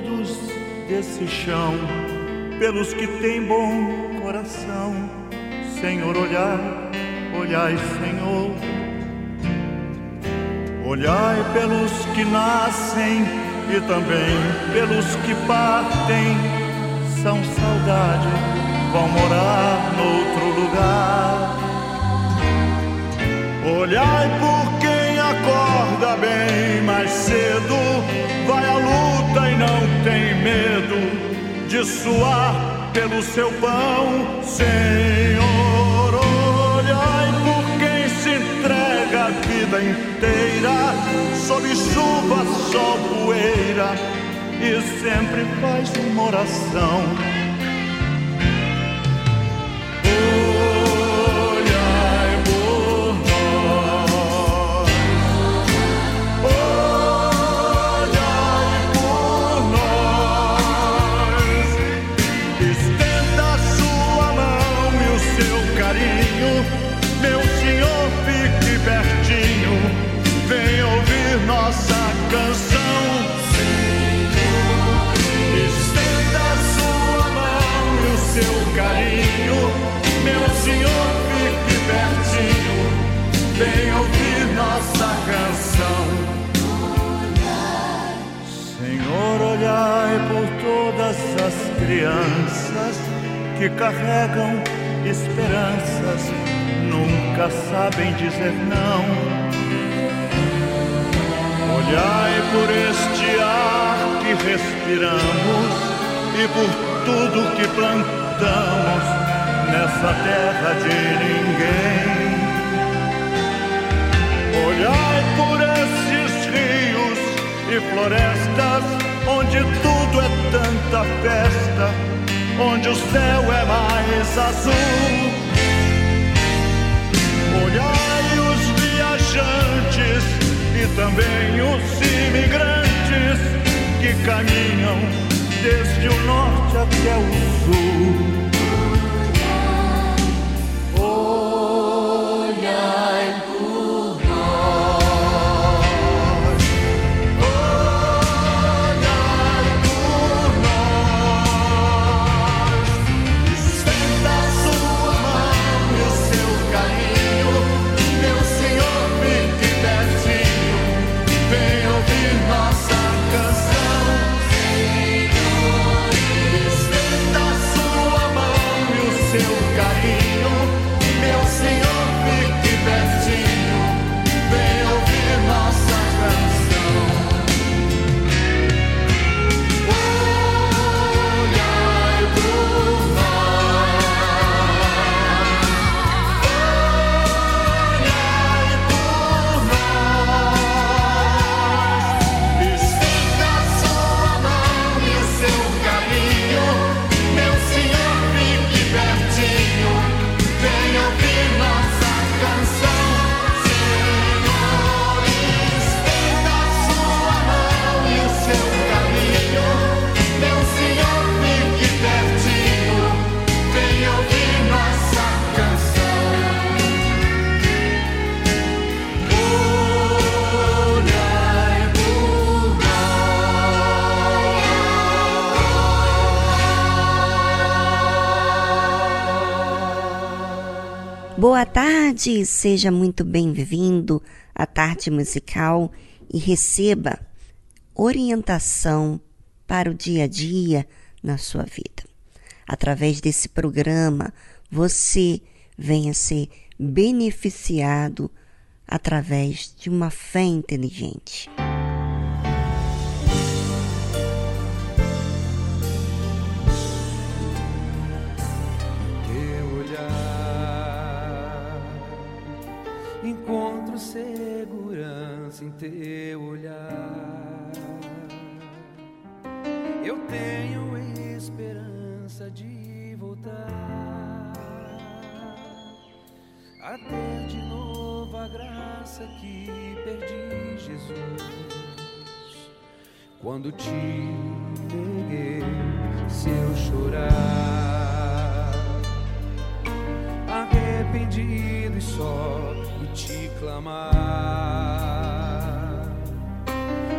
todos desse chão, pelos que têm bom coração. Senhor, olhai olhai, Senhor. Olhai pelos que nascem e também pelos que partem. São saudade, vão morar noutro lugar. Olhai por acorda bem mais cedo, vai à luta e não tem medo de suar pelo seu pão, Senhor. Entrega a vida inteira, sob chuva, sol, poeira, e sempre faz uma oração crianças que carregam esperanças nunca sabem dizer não. Olhai por este ar que respiramos e por tudo que plantamos nessa terra de ninguém. Olhai por esses rios e florestas onde tudo é tanta festa, onde o céu é mais azul. Olhai os viajantes e também os imigrantes que caminham desde o norte até o sul. Boa tarde, seja muito bem-vindo à tarde musical e receba orientação para o dia a dia na sua vida. Através desse programa, você venha ser beneficiado através de uma fé inteligente. Segurança em teu olhar. eu tenho esperança de voltar a ter de novo a graça que perdi, Jesus. Quando te neguei, se eu chorar, arrependido e só te clamar,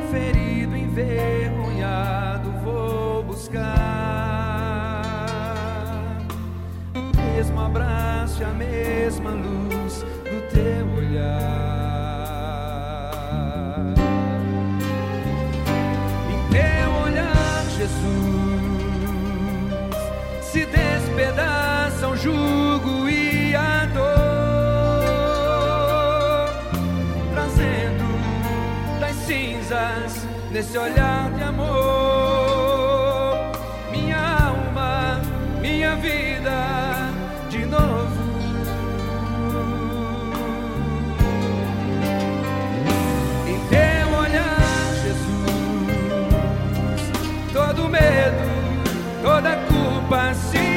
ferido, envergonhado, vou buscar o mesmo abraço e a mesma luz do teu olhar. Em teu olhar, Jesus, se despedaçam jugo cinzas nesse olhar de amor, minha alma, minha vida de novo. Em teu olhar, Jesus, todo medo, toda culpa se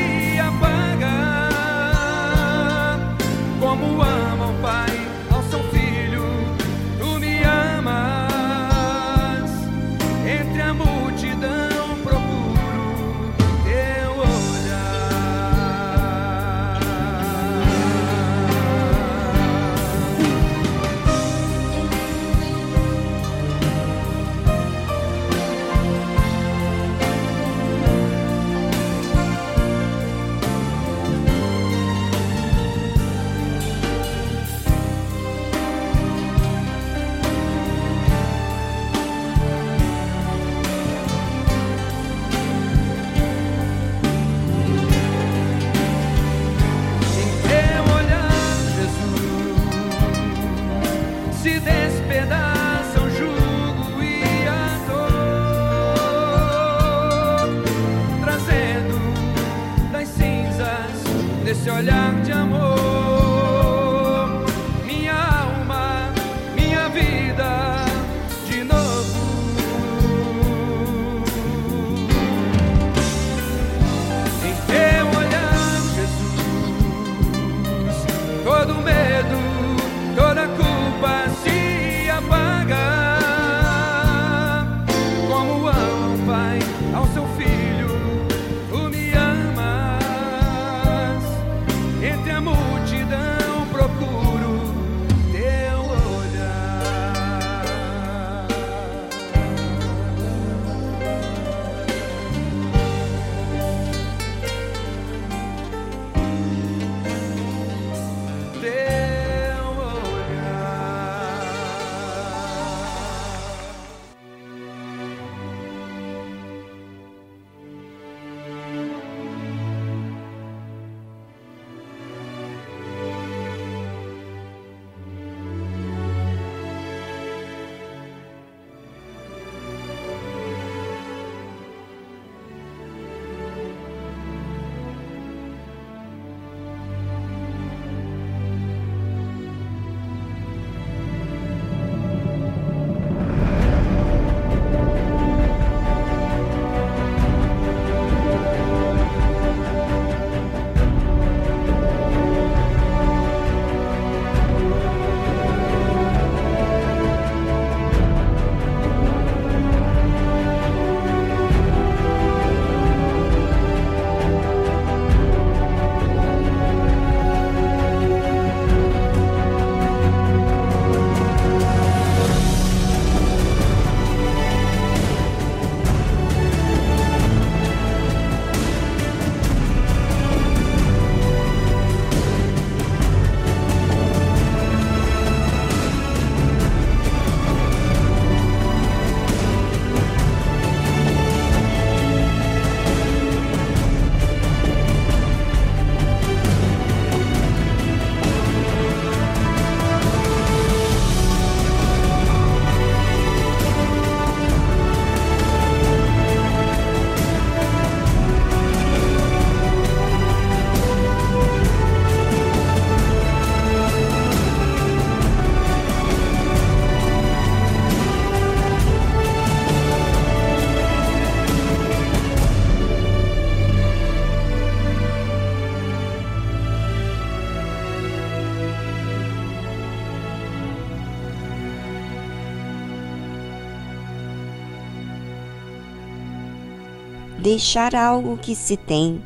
Deixar algo que se tem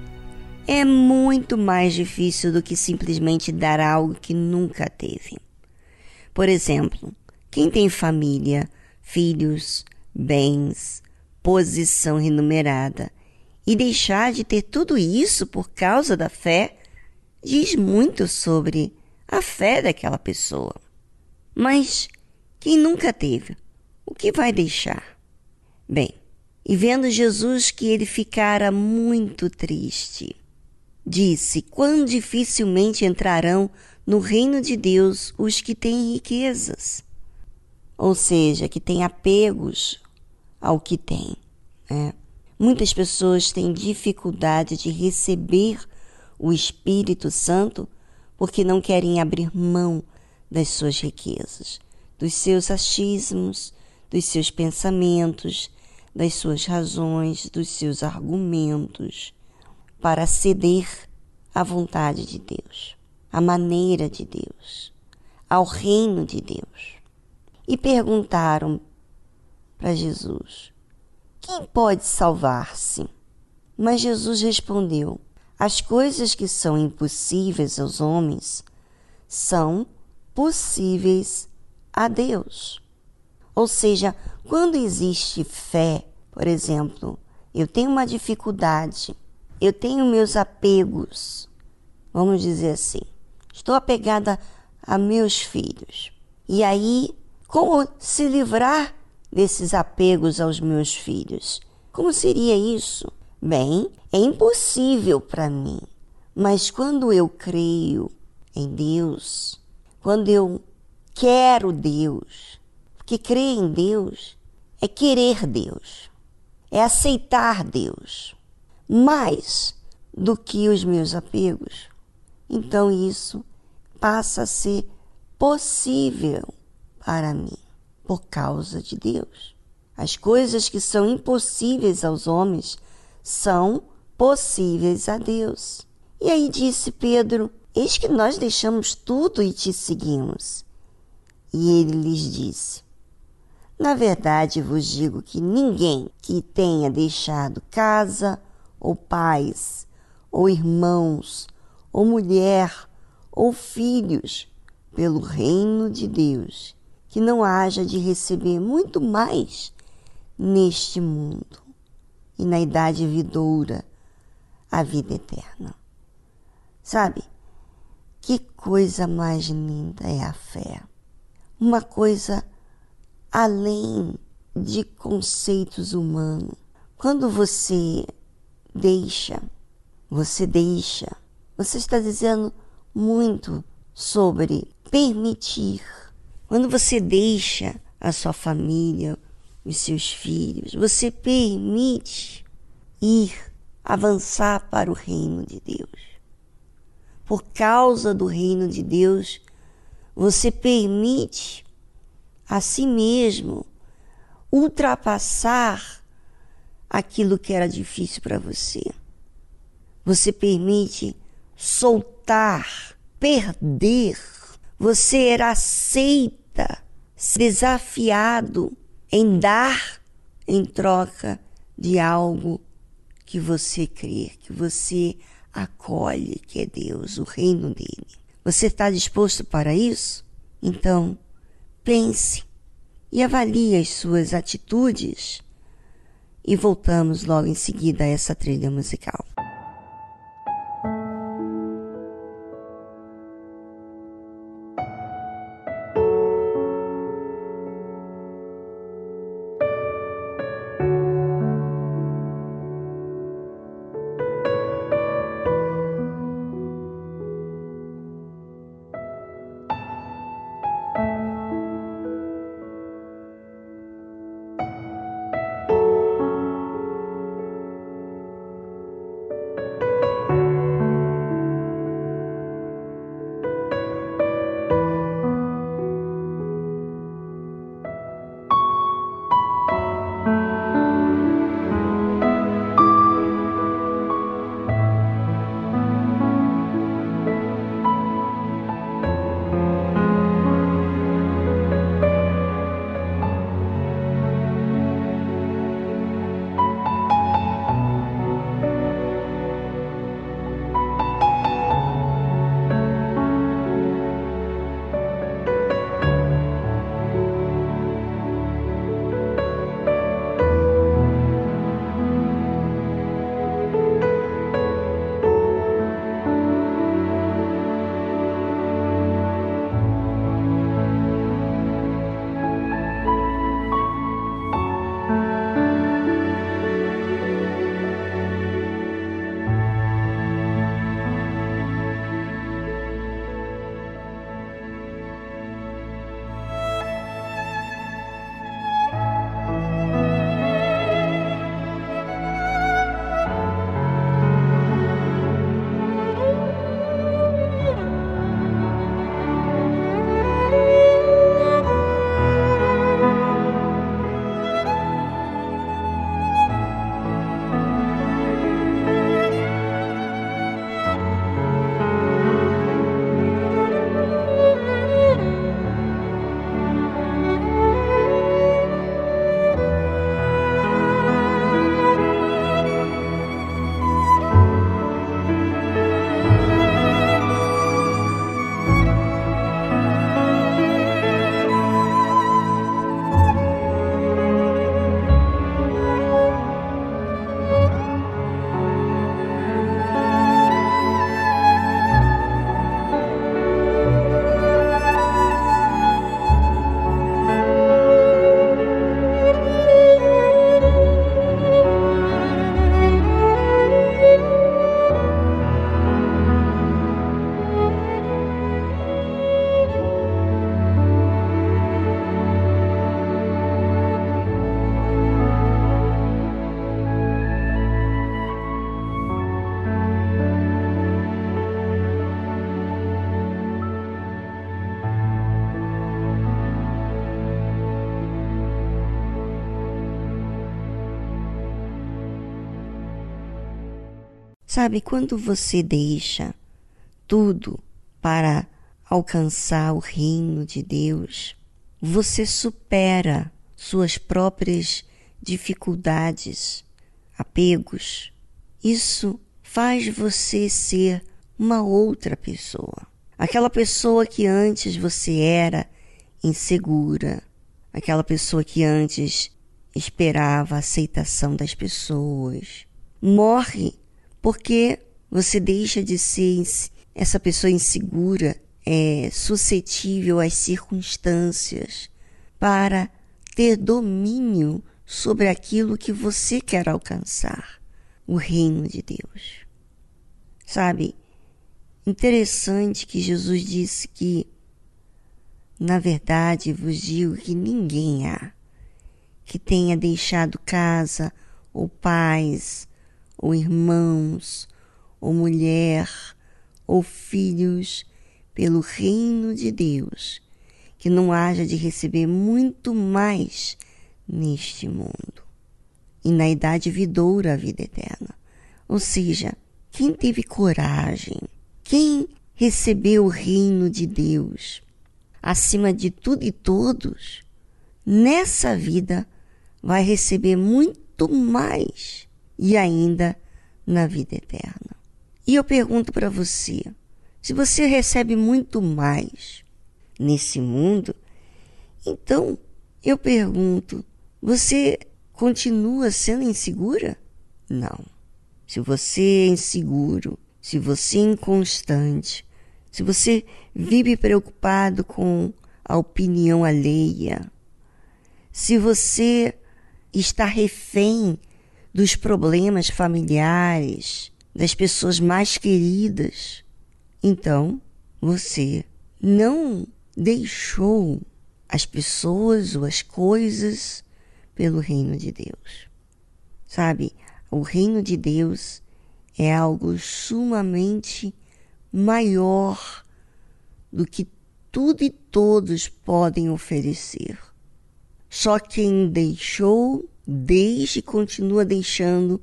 é muito mais difícil do que simplesmente dar algo que nunca teve. Por exemplo, quem tem família, filhos, bens, posição remunerada e deixar de ter tudo isso por causa da fé diz muito sobre a fé daquela pessoa. Mas quem nunca teve, o que vai deixar? Bem, e vendo Jesus que ele ficara muito triste, disse: Quão dificilmente entrarão no reino de Deus os que têm riquezas, ou seja, que têm apegos ao que têm. Né? Muitas pessoas têm dificuldade de receber o Espírito Santo porque não querem abrir mão das suas riquezas, dos seus achismos, dos seus pensamentos, das suas razões, dos seus argumentos, para ceder à vontade de Deus, à maneira de Deus, ao reino de Deus. E perguntaram para Jesus: quem pode salvar-se? Mas Jesus respondeu: As coisas que são impossíveis aos homens são possíveis a Deus. Ou seja, quando existe fé, por exemplo, eu tenho uma dificuldade, eu tenho meus apegos, vamos dizer assim, estou apegada a meus filhos. E aí, como se livrar desses apegos aos meus filhos. Como seria isso? Bem, é impossível para mim. Mas quando eu creio em Deus, quando eu quero Deus, porque crer em Deus é querer Deus, é aceitar Deus mais do que os meus apegos, então isso passa a ser possível para mim por causa de Deus. As coisas que são impossíveis aos homens são possíveis a Deus. E aí disse Pedro: Eis que nós deixamos tudo e te seguimos. E ele lhes disse: Na verdade vos digo que ninguém que tenha deixado casa, ou pais, ou irmãos, ou mulher, ou filhos, pelo reino de Deus, que não haja de receber muito mais neste mundo e na idade vidoura a vida eterna. Sabe? Que coisa mais linda é a fé. Uma coisa além de conceitos humanos. Quando você deixa, você deixa, você está dizendo muito sobre permitir quando você deixa a sua família, os seus filhos, você permite ir avançar para o reino de Deus. Por causa do reino de Deus, você permite a si mesmo ultrapassar aquilo que era difícil para você. Você permite soltar, perder você era aceita, desafiado em dar em troca de algo que você crê, que você acolhe, que é Deus, o reino dele. Você está disposto para isso? Então, pense e avalie as suas atitudes e voltamos logo em seguida a essa trilha musical. Sabe, quando você deixa tudo para alcançar o reino de Deus, você supera suas próprias dificuldades, apegos. Isso faz você ser uma outra pessoa. Aquela pessoa que antes você era insegura, aquela pessoa que antes esperava a aceitação das pessoas, morre porque você deixa de ser essa pessoa insegura, é suscetível às circunstâncias para ter domínio sobre aquilo que você quer alcançar, o reino de Deus. Sabe, interessante que Jesus disse que, na verdade, vos digo que ninguém há que tenha deixado casa ou pais ou irmãos, ou mulher, ou filhos, pelo reino de Deus, que não haja de receber muito mais neste mundo. E na idade vidoura a vida eterna. Ou seja, quem teve coragem, quem recebeu o reino de Deus acima de tudo e todos, nessa vida vai receber muito mais e ainda na vida eterna. E eu pergunto para você: se você recebe muito mais nesse mundo, então eu pergunto, você continua sendo insegura? Não. Se você é inseguro, se você é inconstante, se você vive preocupado com a opinião alheia, se você está refém dos problemas familiares, das pessoas mais queridas. Então, você não deixou as pessoas ou as coisas pelo reino de Deus. Sabe, o reino de Deus é algo sumamente maior do que tudo e todos podem oferecer. Só quem deixou deixe e continua deixando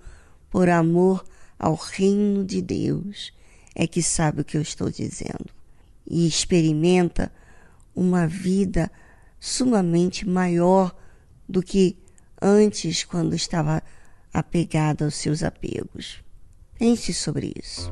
por amor ao reino de Deus, é que sabe o que eu estou dizendo. E experimenta uma vida sumamente maior do que antes, quando estava apegado aos seus apegos. Pense sobre isso.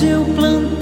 Onde eu plantei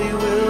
we will.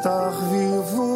estar vivo,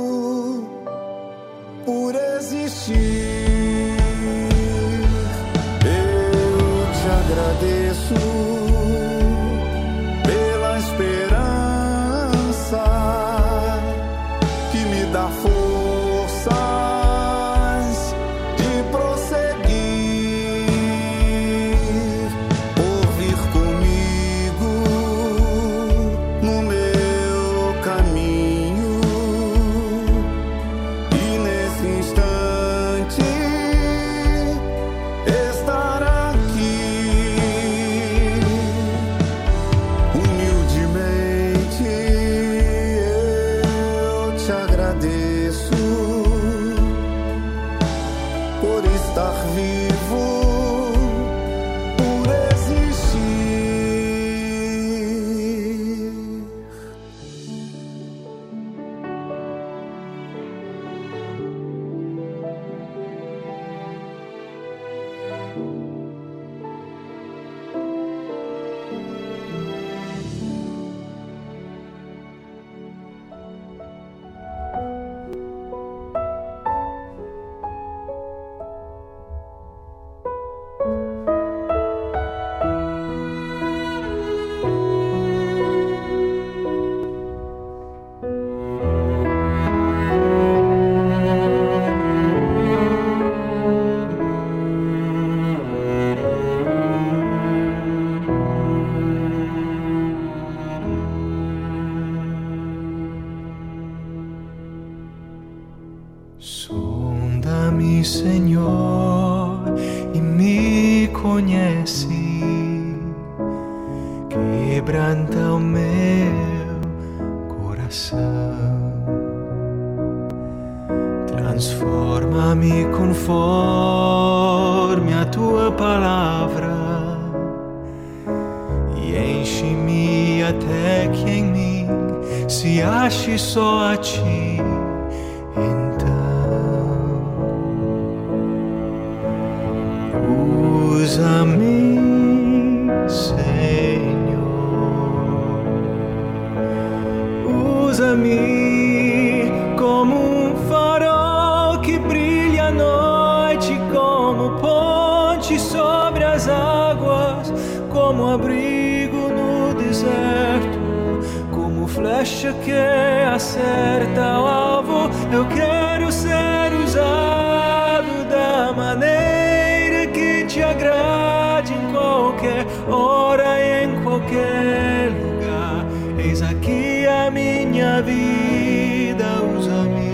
vida.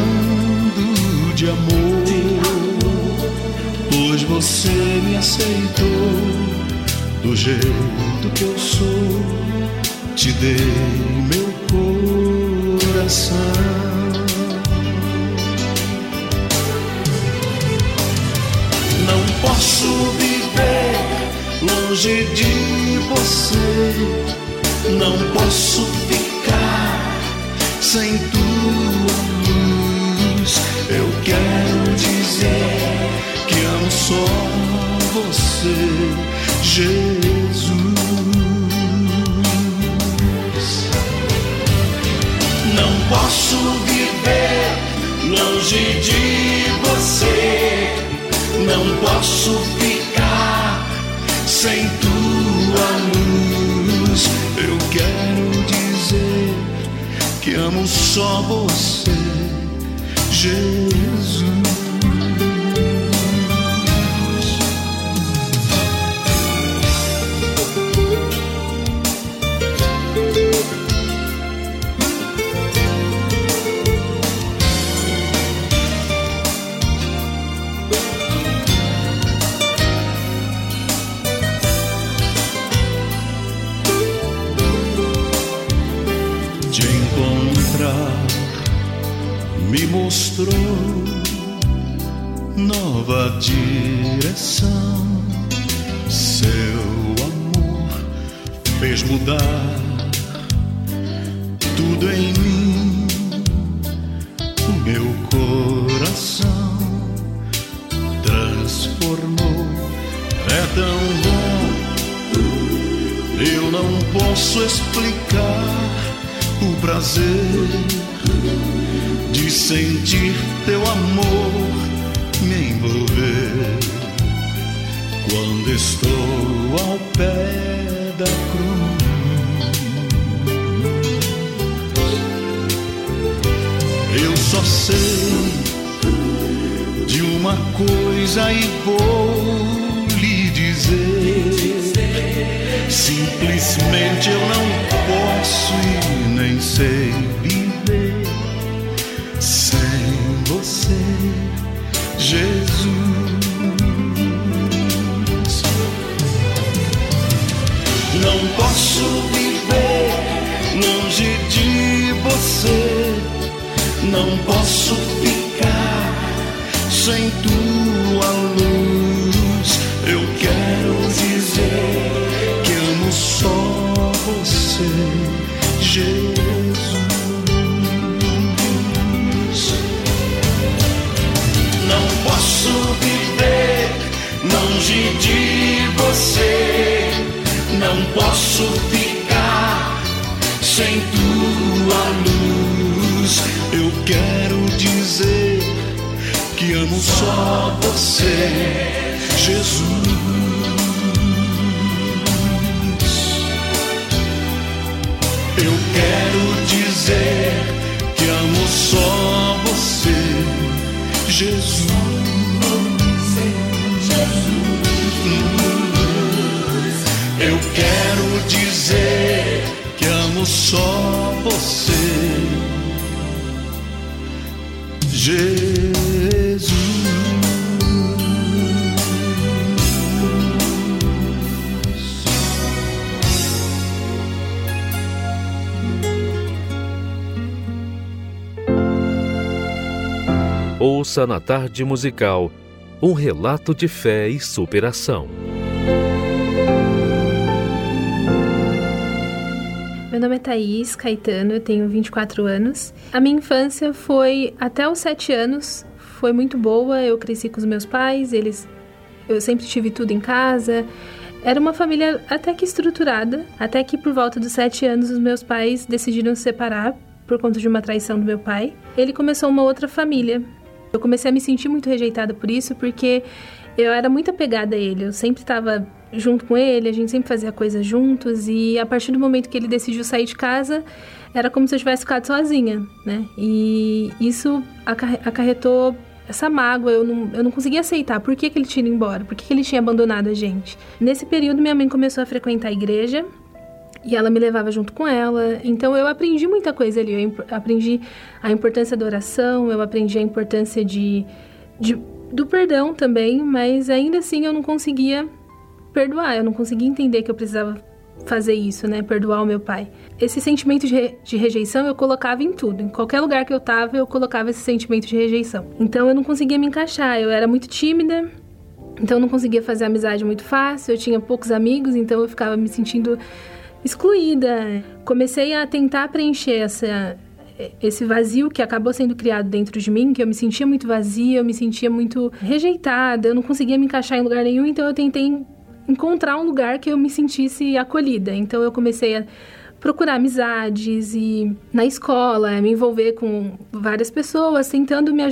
Falando de amor, pois você me aceitou do jeito que eu sou, te dei meu coração. Não posso viver longe de você. Não posso ficar sem tua dizer que amo só você, Jesus. Não posso viver longe de você. Não posso ficar sem tua luz. Eu quero dizer que amo só você, Jesus. Direção. Ouça na tarde musical um relato de fé e superação. Meu nome é Thaís Caetano, eu tenho 24 anos. A minha infância foi até os 7 anos, foi muito boa. Eu cresci com os meus pais, eles eu sempre tive tudo em casa. Era uma família até que estruturada, até que por volta dos sete anos os meus pais decidiram se separar por conta de uma traição do meu pai. Ele começou uma outra família. Eu comecei a me sentir muito rejeitada por isso, porque eu era muito apegada a ele. Eu sempre estava junto com ele, a gente sempre fazia coisas juntos e a partir do momento que ele decidiu sair de casa, era como se eu tivesse ficado sozinha, né? E isso acarretou essa mágoa, eu não, eu não conseguia aceitar. Por que, que ele tinha ido embora? Por que, que ele tinha abandonado a gente? Nesse período, minha mãe começou a frequentar a igreja e ela me levava junto com ela. Então eu aprendi muita coisa ali. Eu aprendi a importância da oração, eu aprendi a importância de, de do perdão também, mas ainda assim eu não conseguia perdoar, eu não conseguia entender que eu precisava fazer isso, né? Perdoar o meu pai. Esse sentimento de, re de, rejeição eu colocava em tudo. Em qualquer lugar que eu tava, eu colocava esse sentimento de rejeição. Então eu não conseguia me encaixar. Eu era muito tímida, então eu não conseguia fazer amizade muito fácil. Eu tinha poucos amigos, então eu ficava me sentindo excluída. Comecei a tentar preencher essa, esse vazio que acabou sendo criado dentro de mim, que eu me sentia muito vazia, eu me sentia muito rejeitada, eu não conseguia me encaixar em lugar nenhum, então eu tentei encontrar um lugar que eu me sentisse acolhida. Então eu comecei a procurar amizades e na escola, me envolver com várias pessoas, tentando me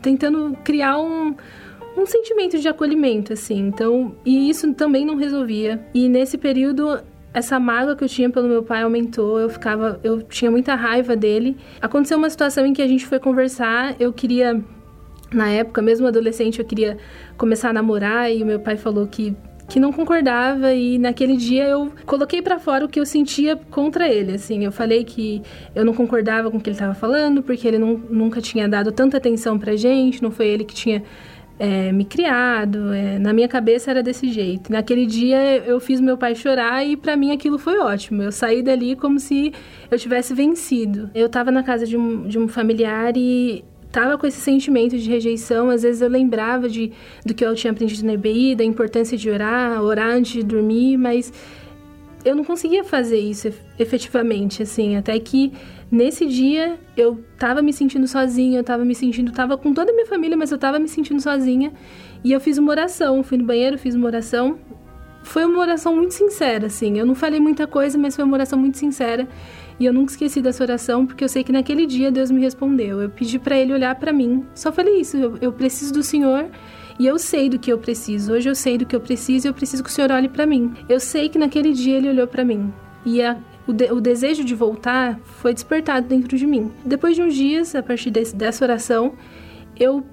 tentando criar um um sentimento de acolhimento assim. Então, e isso também não resolvia. E nesse período essa mágoa que eu tinha pelo meu pai aumentou, eu ficava, eu tinha muita raiva dele. Aconteceu uma situação em que a gente foi conversar, eu queria na época, mesmo adolescente, eu queria começar a namorar e o meu pai falou que que não concordava e naquele dia eu coloquei para fora o que eu sentia contra ele, assim, eu falei que eu não concordava com o que ele estava falando, porque ele não, nunca tinha dado tanta atenção pra gente, não foi ele que tinha é, me criado, é, na minha cabeça era desse jeito. Naquele dia eu fiz meu pai chorar e para mim aquilo foi ótimo. Eu saí dali como se eu tivesse vencido. Eu estava na casa de um, de um familiar e tava com esse sentimento de rejeição, às vezes eu lembrava de do que eu tinha aprendido na EBI, da importância de orar, orar antes de dormir, mas eu não conseguia fazer isso efetivamente, assim, até que nesse dia eu tava me sentindo sozinha, eu tava me sentindo, tava com toda a minha família, mas eu tava me sentindo sozinha, e eu fiz uma oração, fui no banheiro, fiz uma oração. Foi uma oração muito sincera, assim. Eu não falei muita coisa, mas foi uma oração muito sincera. E eu nunca esqueci dessa oração, porque eu sei que naquele dia Deus me respondeu. Eu pedi para ele olhar para mim. Só falei isso, eu, eu, preciso do Senhor e eu sei do que eu preciso. Hoje eu sei do que eu preciso e eu preciso que o Senhor olhe para mim. Eu sei que naquele dia ele olhou para mim. E a, o, de, o, desejo de voltar foi despertado dentro de mim. Depois de uns dias, a partir desse, dessa oração, eu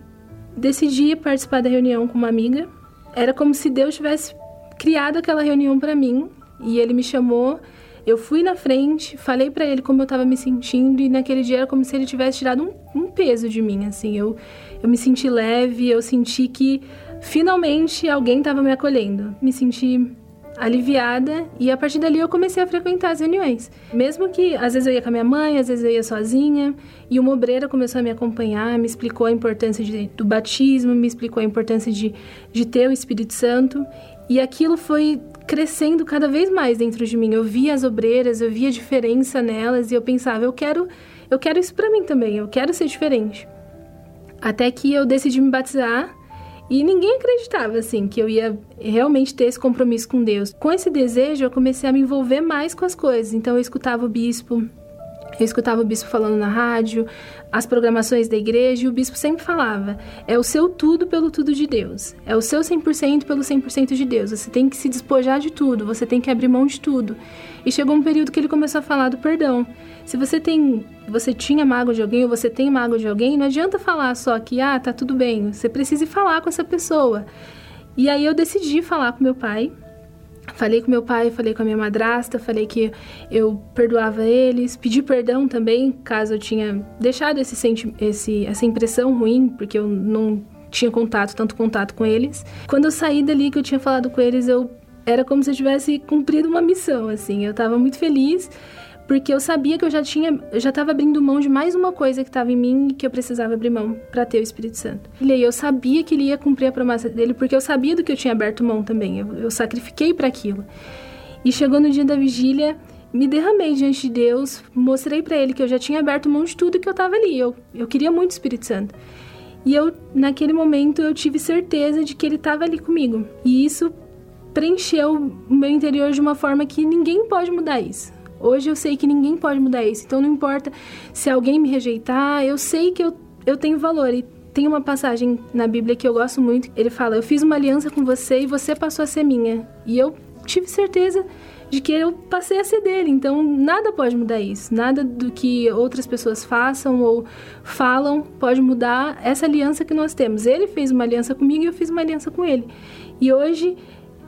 decidi participar da reunião com uma amiga. Era como se Deus tivesse criado aquela reunião para mim e ele me chamou eu fui na frente, falei para ele como eu tava me sentindo e naquele dia era como se ele tivesse tirado um, um peso de mim, assim. Eu, eu me senti leve, eu senti que finalmente alguém tava me acolhendo. Me senti aliviada e a partir dali eu comecei a frequentar as reuniões. Mesmo que às vezes eu ia com a minha mãe, às vezes eu ia sozinha, e uma obreira começou a me acompanhar, me explicou a importância de, do batismo, me explicou a importância de, de ter o Espírito Santo, e aquilo foi crescendo cada vez mais dentro de mim. Eu via as obreiras, eu via a diferença nelas e eu pensava, eu quero, eu quero isso para mim também, eu quero ser diferente. Até que eu decidi me batizar e ninguém acreditava assim que eu ia realmente ter esse compromisso com Deus. Com esse desejo, eu comecei a me envolver mais com as coisas. Então eu escutava o bispo, eu escutava o bispo falando na rádio, as programações da igreja, e o bispo sempre falava: é o seu tudo pelo tudo de Deus, é o seu 100% pelo 100% de Deus. Você tem que se despojar de tudo, você tem que abrir mão de tudo. E chegou um período que ele começou a falar do perdão. Se você tem, você tinha mágoa de alguém ou você tem mágoa de alguém, não adianta falar só que ah, tá tudo bem. Você precisa falar com essa pessoa. E aí eu decidi falar com meu pai Falei com meu pai, falei com a minha madrasta, falei que eu perdoava eles, pedi perdão também, caso eu tinha deixado esse, esse essa impressão ruim, porque eu não tinha contato, tanto contato com eles. Quando eu saí dali que eu tinha falado com eles, eu era como se eu tivesse cumprido uma missão, assim. Eu estava muito feliz porque eu sabia que eu já tinha, eu já estava abrindo mão de mais uma coisa que estava em mim e que eu precisava abrir mão para ter o Espírito Santo. E aí eu sabia que ele ia cumprir a promessa dele, porque eu sabia do que eu tinha aberto mão também. Eu, eu sacrifiquei para aquilo. E chegou no dia da vigília, me derramei diante de Deus, mostrei para ele que eu já tinha aberto mão de tudo que eu estava ali. Eu, eu queria muito o Espírito Santo. E eu, naquele momento, eu tive certeza de que ele estava ali comigo. E isso preencheu o meu interior de uma forma que ninguém pode mudar isso. Hoje eu sei que ninguém pode mudar isso. Então não importa se alguém me rejeitar, eu sei que eu, eu tenho valor. E tem uma passagem na Bíblia que eu gosto muito. Ele fala: Eu fiz uma aliança com você e você passou a ser minha. E eu tive certeza de que eu passei a ser dele. Então nada pode mudar isso. Nada do que outras pessoas façam ou falam pode mudar essa aliança que nós temos. Ele fez uma aliança comigo e eu fiz uma aliança com ele. E hoje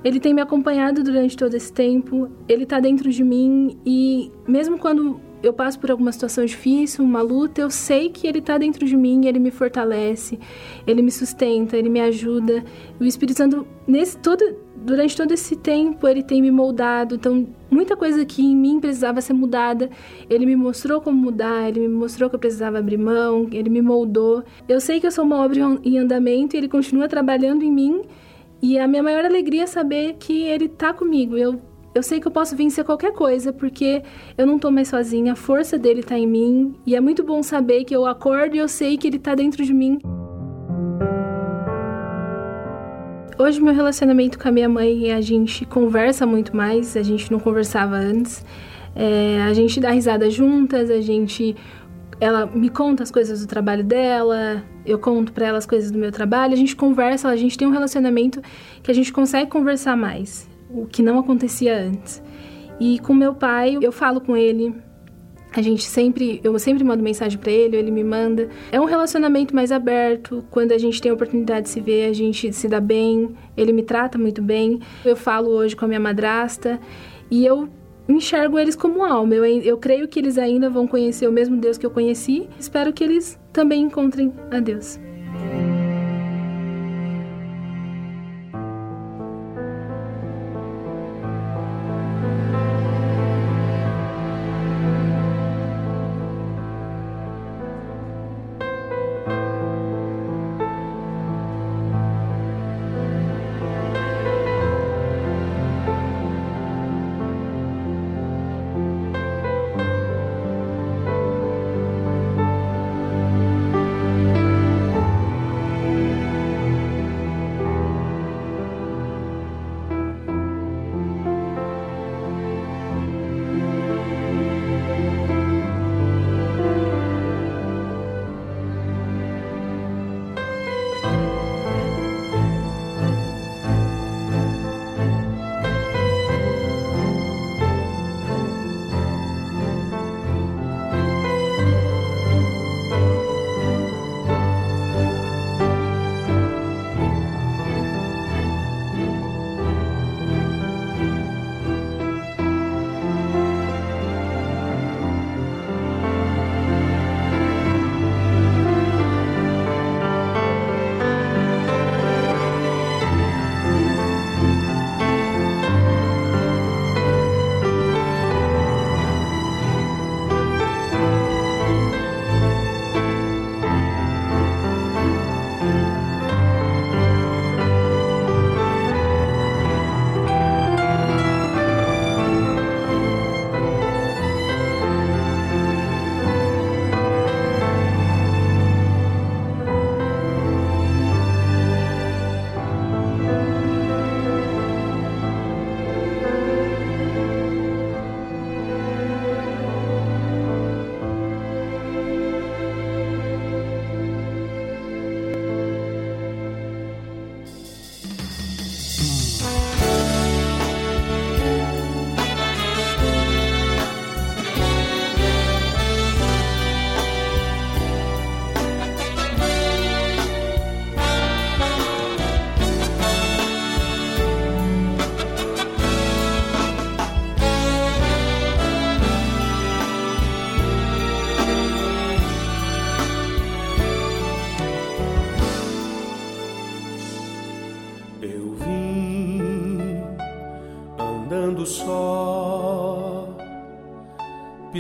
ele tem me acompanhado durante todo esse tempo, ele está dentro de mim e mesmo quando eu passo por alguma situação difícil, uma luta, eu sei que ele está dentro de mim, ele me fortalece, ele me sustenta, ele me ajuda. O Espírito Santo nesse todo durante todo esse tempo ele tem me moldado, então muita coisa que em mim precisava ser mudada, ele me mostrou como mudar, ele me mostrou que eu precisava abrir mão, ele me moldou. Eu sei que eu sou uma obra em andamento e ele continua trabalhando em mim e a minha maior alegria é saber que ele tá comigo. Eu, eu sei que eu posso vencer qualquer coisa, porque eu não tô mais sozinha, a força dele tá em mim. E é muito bom saber que eu acordo e eu sei que ele tá dentro de mim. Hoje, meu relacionamento com a minha mãe, a gente conversa muito mais, a gente não conversava antes. É, a gente dá risada juntas, a gente ela me conta as coisas do trabalho dela, eu conto para ela as coisas do meu trabalho, a gente conversa, a gente tem um relacionamento que a gente consegue conversar mais, o que não acontecia antes. E com meu pai, eu falo com ele, a gente sempre, eu sempre mando mensagem para ele, ele me manda. É um relacionamento mais aberto. Quando a gente tem a oportunidade de se ver, a gente se dá bem. Ele me trata muito bem. Eu falo hoje com a minha madrasta e eu enxergo eles como alma. Eu, eu creio que eles ainda vão conhecer o mesmo Deus que eu conheci. Espero que eles também encontrem a Deus.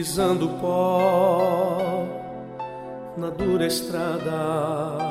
Pisando pó na dura estrada.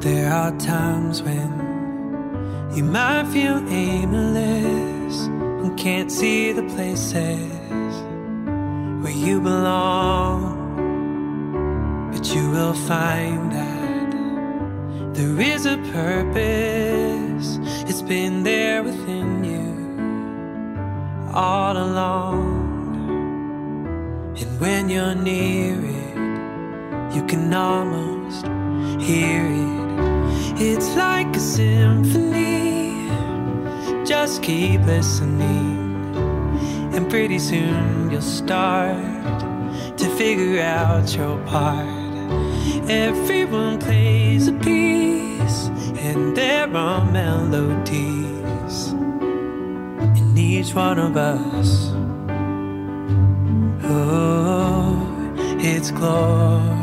There are times when you might feel aimless and can't see the places where you belong. But you will find that there is a purpose, it's been there within you all along. And when you're near it, you can almost hear it. It's like a symphony. Just keep listening, and pretty soon you'll start to figure out your part. Everyone plays a piece, and there are melodies in each one of us. Oh, it's glorious.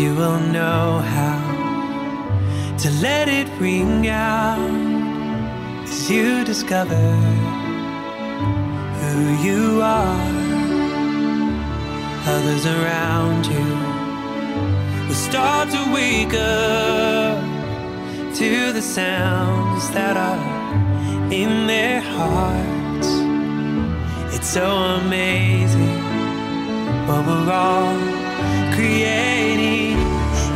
You will know how to let it ring out as you discover who you are. Others around you will start to wake up to the sounds that are in their hearts. It's so amazing what we're all creating.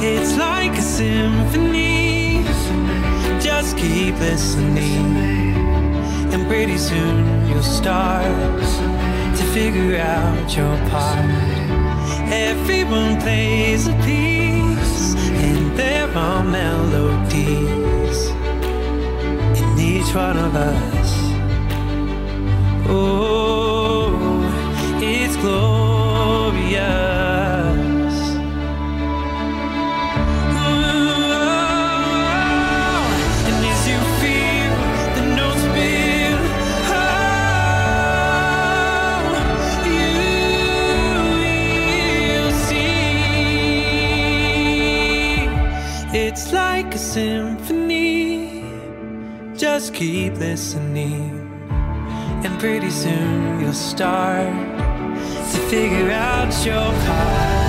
It's like a symphony. Just keep listening, and pretty soon you'll start to figure out your part. Everyone plays a piece, and there are melodies in each one of us. Oh, it's glorious. Symphony. Just keep listening, and pretty soon you'll start to figure out your part.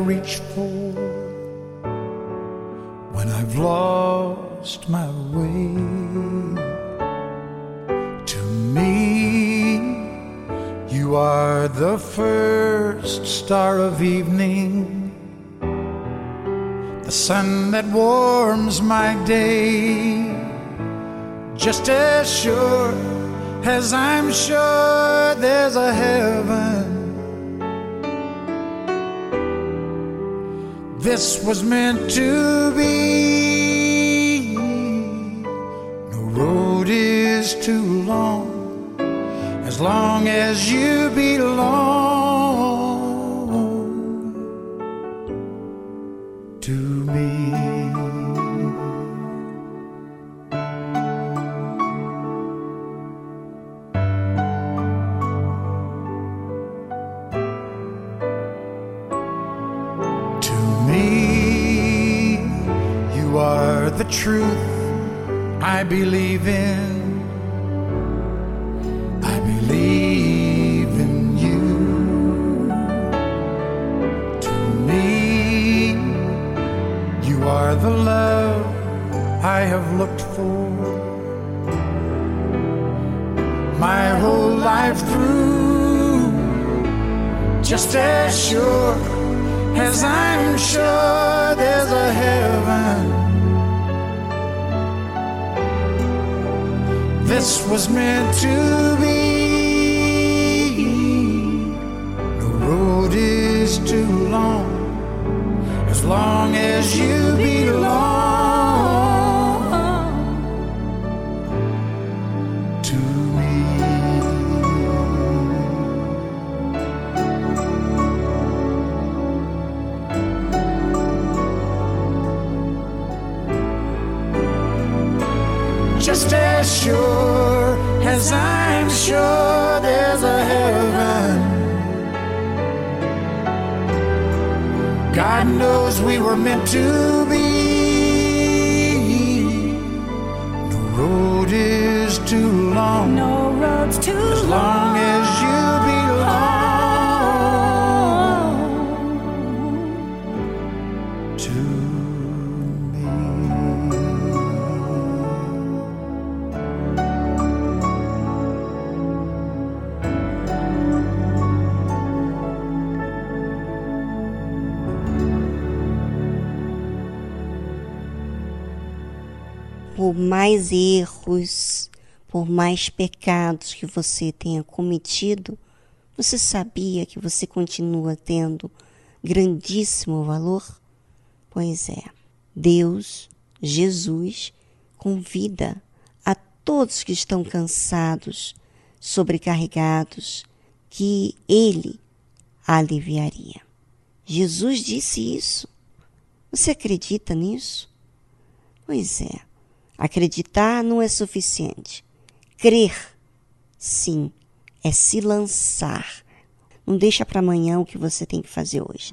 Reach for when I've lost my way. To me, you are the first star of evening, the sun that warms my day, just as sure as I'm sure there's a heaven. This was meant to be. No road is too long as long as you belong Just as sure as I'm sure there's a heaven. This was meant to be. No road is too long as long as you belong sure as I'm sure there's a heaven. God knows we were meant to be. The road is too long. No mais erros, por mais pecados que você tenha cometido, você sabia que você continua tendo grandíssimo valor? Pois é, Deus, Jesus, convida a todos que estão cansados, sobrecarregados, que Ele aliviaria. Jesus disse isso. Você acredita nisso? Pois é. Acreditar não é suficiente. Crer, sim, é se lançar. Não deixa para amanhã o que você tem que fazer hoje.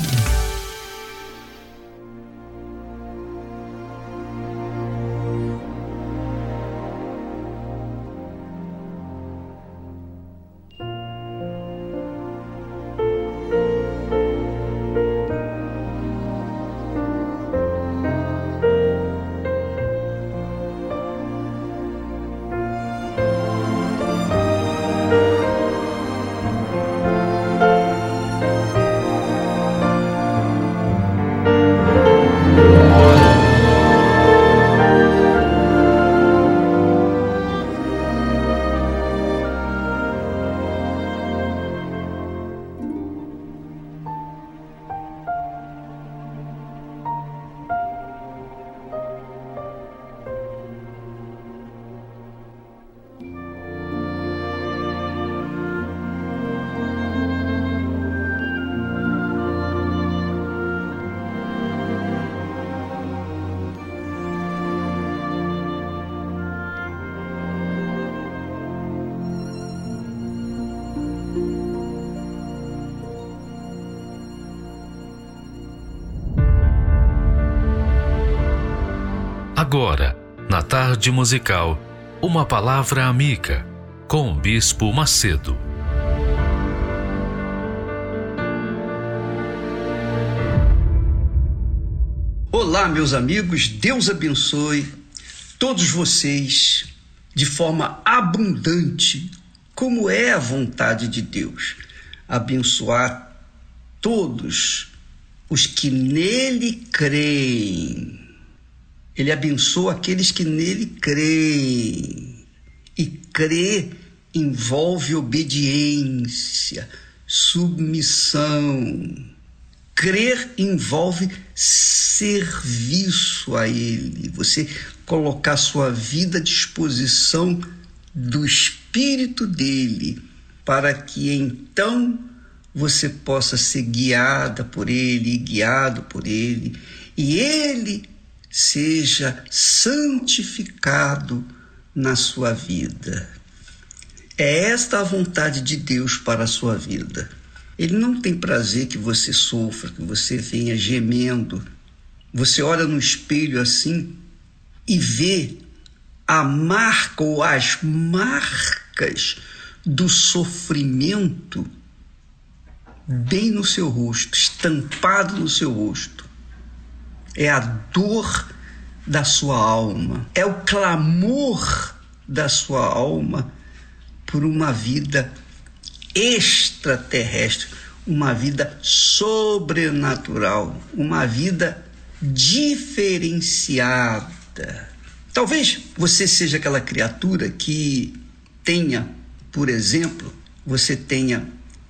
Tarde musical, uma palavra amiga com o Bispo Macedo. Olá, meus amigos, Deus abençoe todos vocês de forma abundante, como é a vontade de Deus. Abençoar todos os que nele creem. Ele abençoa aqueles que nele creem. E crer envolve obediência, submissão. Crer envolve serviço a Ele, você colocar sua vida à disposição do Espírito dele, para que então você possa ser guiada por Ele, guiado por Ele, e Ele seja santificado na sua vida. É esta a vontade de Deus para a sua vida. Ele não tem prazer que você sofra, que você venha gemendo. Você olha no espelho assim e vê a marca ou as marcas do sofrimento bem no seu rosto, estampado no seu rosto. É a dor da sua alma, é o clamor da sua alma por uma vida extraterrestre, uma vida sobrenatural, uma vida diferenciada. Talvez você seja aquela criatura que tenha, por exemplo, você tenha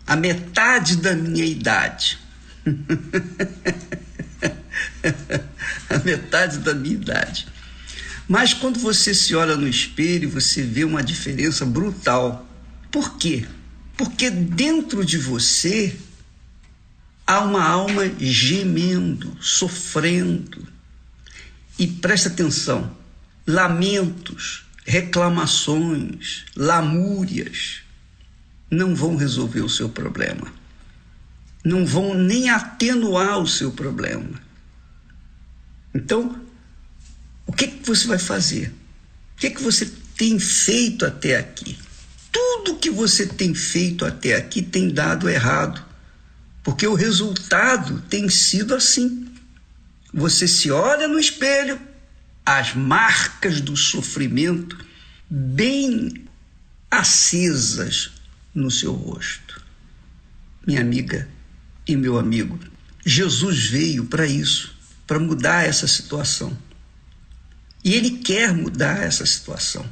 a metade da minha idade. a metade da minha idade. Mas quando você se olha no espelho, você vê uma diferença brutal. Por quê? Porque dentro de você há uma alma gemendo, sofrendo. E presta atenção: lamentos, reclamações, lamúrias, não vão resolver o seu problema. Não vão nem atenuar o seu problema. Então, o que, que você vai fazer? O que, que você tem feito até aqui? Tudo que você tem feito até aqui tem dado errado, porque o resultado tem sido assim. Você se olha no espelho, as marcas do sofrimento bem acesas no seu rosto. Minha amiga e meu amigo, Jesus veio para isso, para mudar essa situação. E Ele quer mudar essa situação.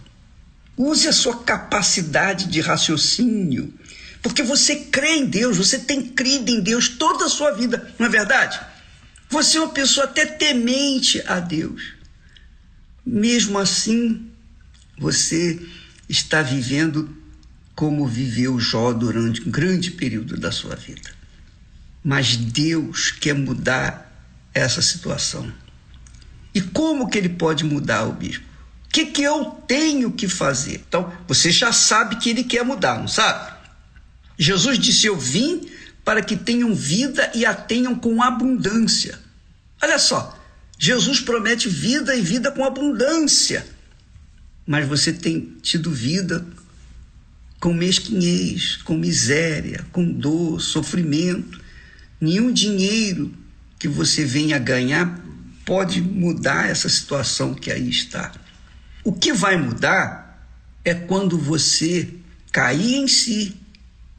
Use a sua capacidade de raciocínio, porque você crê em Deus, você tem crido em Deus toda a sua vida, não é verdade? Você é uma pessoa até temente a Deus. Mesmo assim, você está vivendo como viveu Jó durante um grande período da sua vida. Mas Deus quer mudar essa situação. E como que ele pode mudar o bispo? O que, que eu tenho que fazer? Então, você já sabe que ele quer mudar, não sabe? Jesus disse: Eu vim para que tenham vida e a tenham com abundância. Olha só, Jesus promete vida e vida com abundância. Mas você tem tido vida com mesquinhez, com miséria, com dor, sofrimento. Nenhum dinheiro que você venha ganhar pode mudar essa situação que aí está. O que vai mudar é quando você cair em si,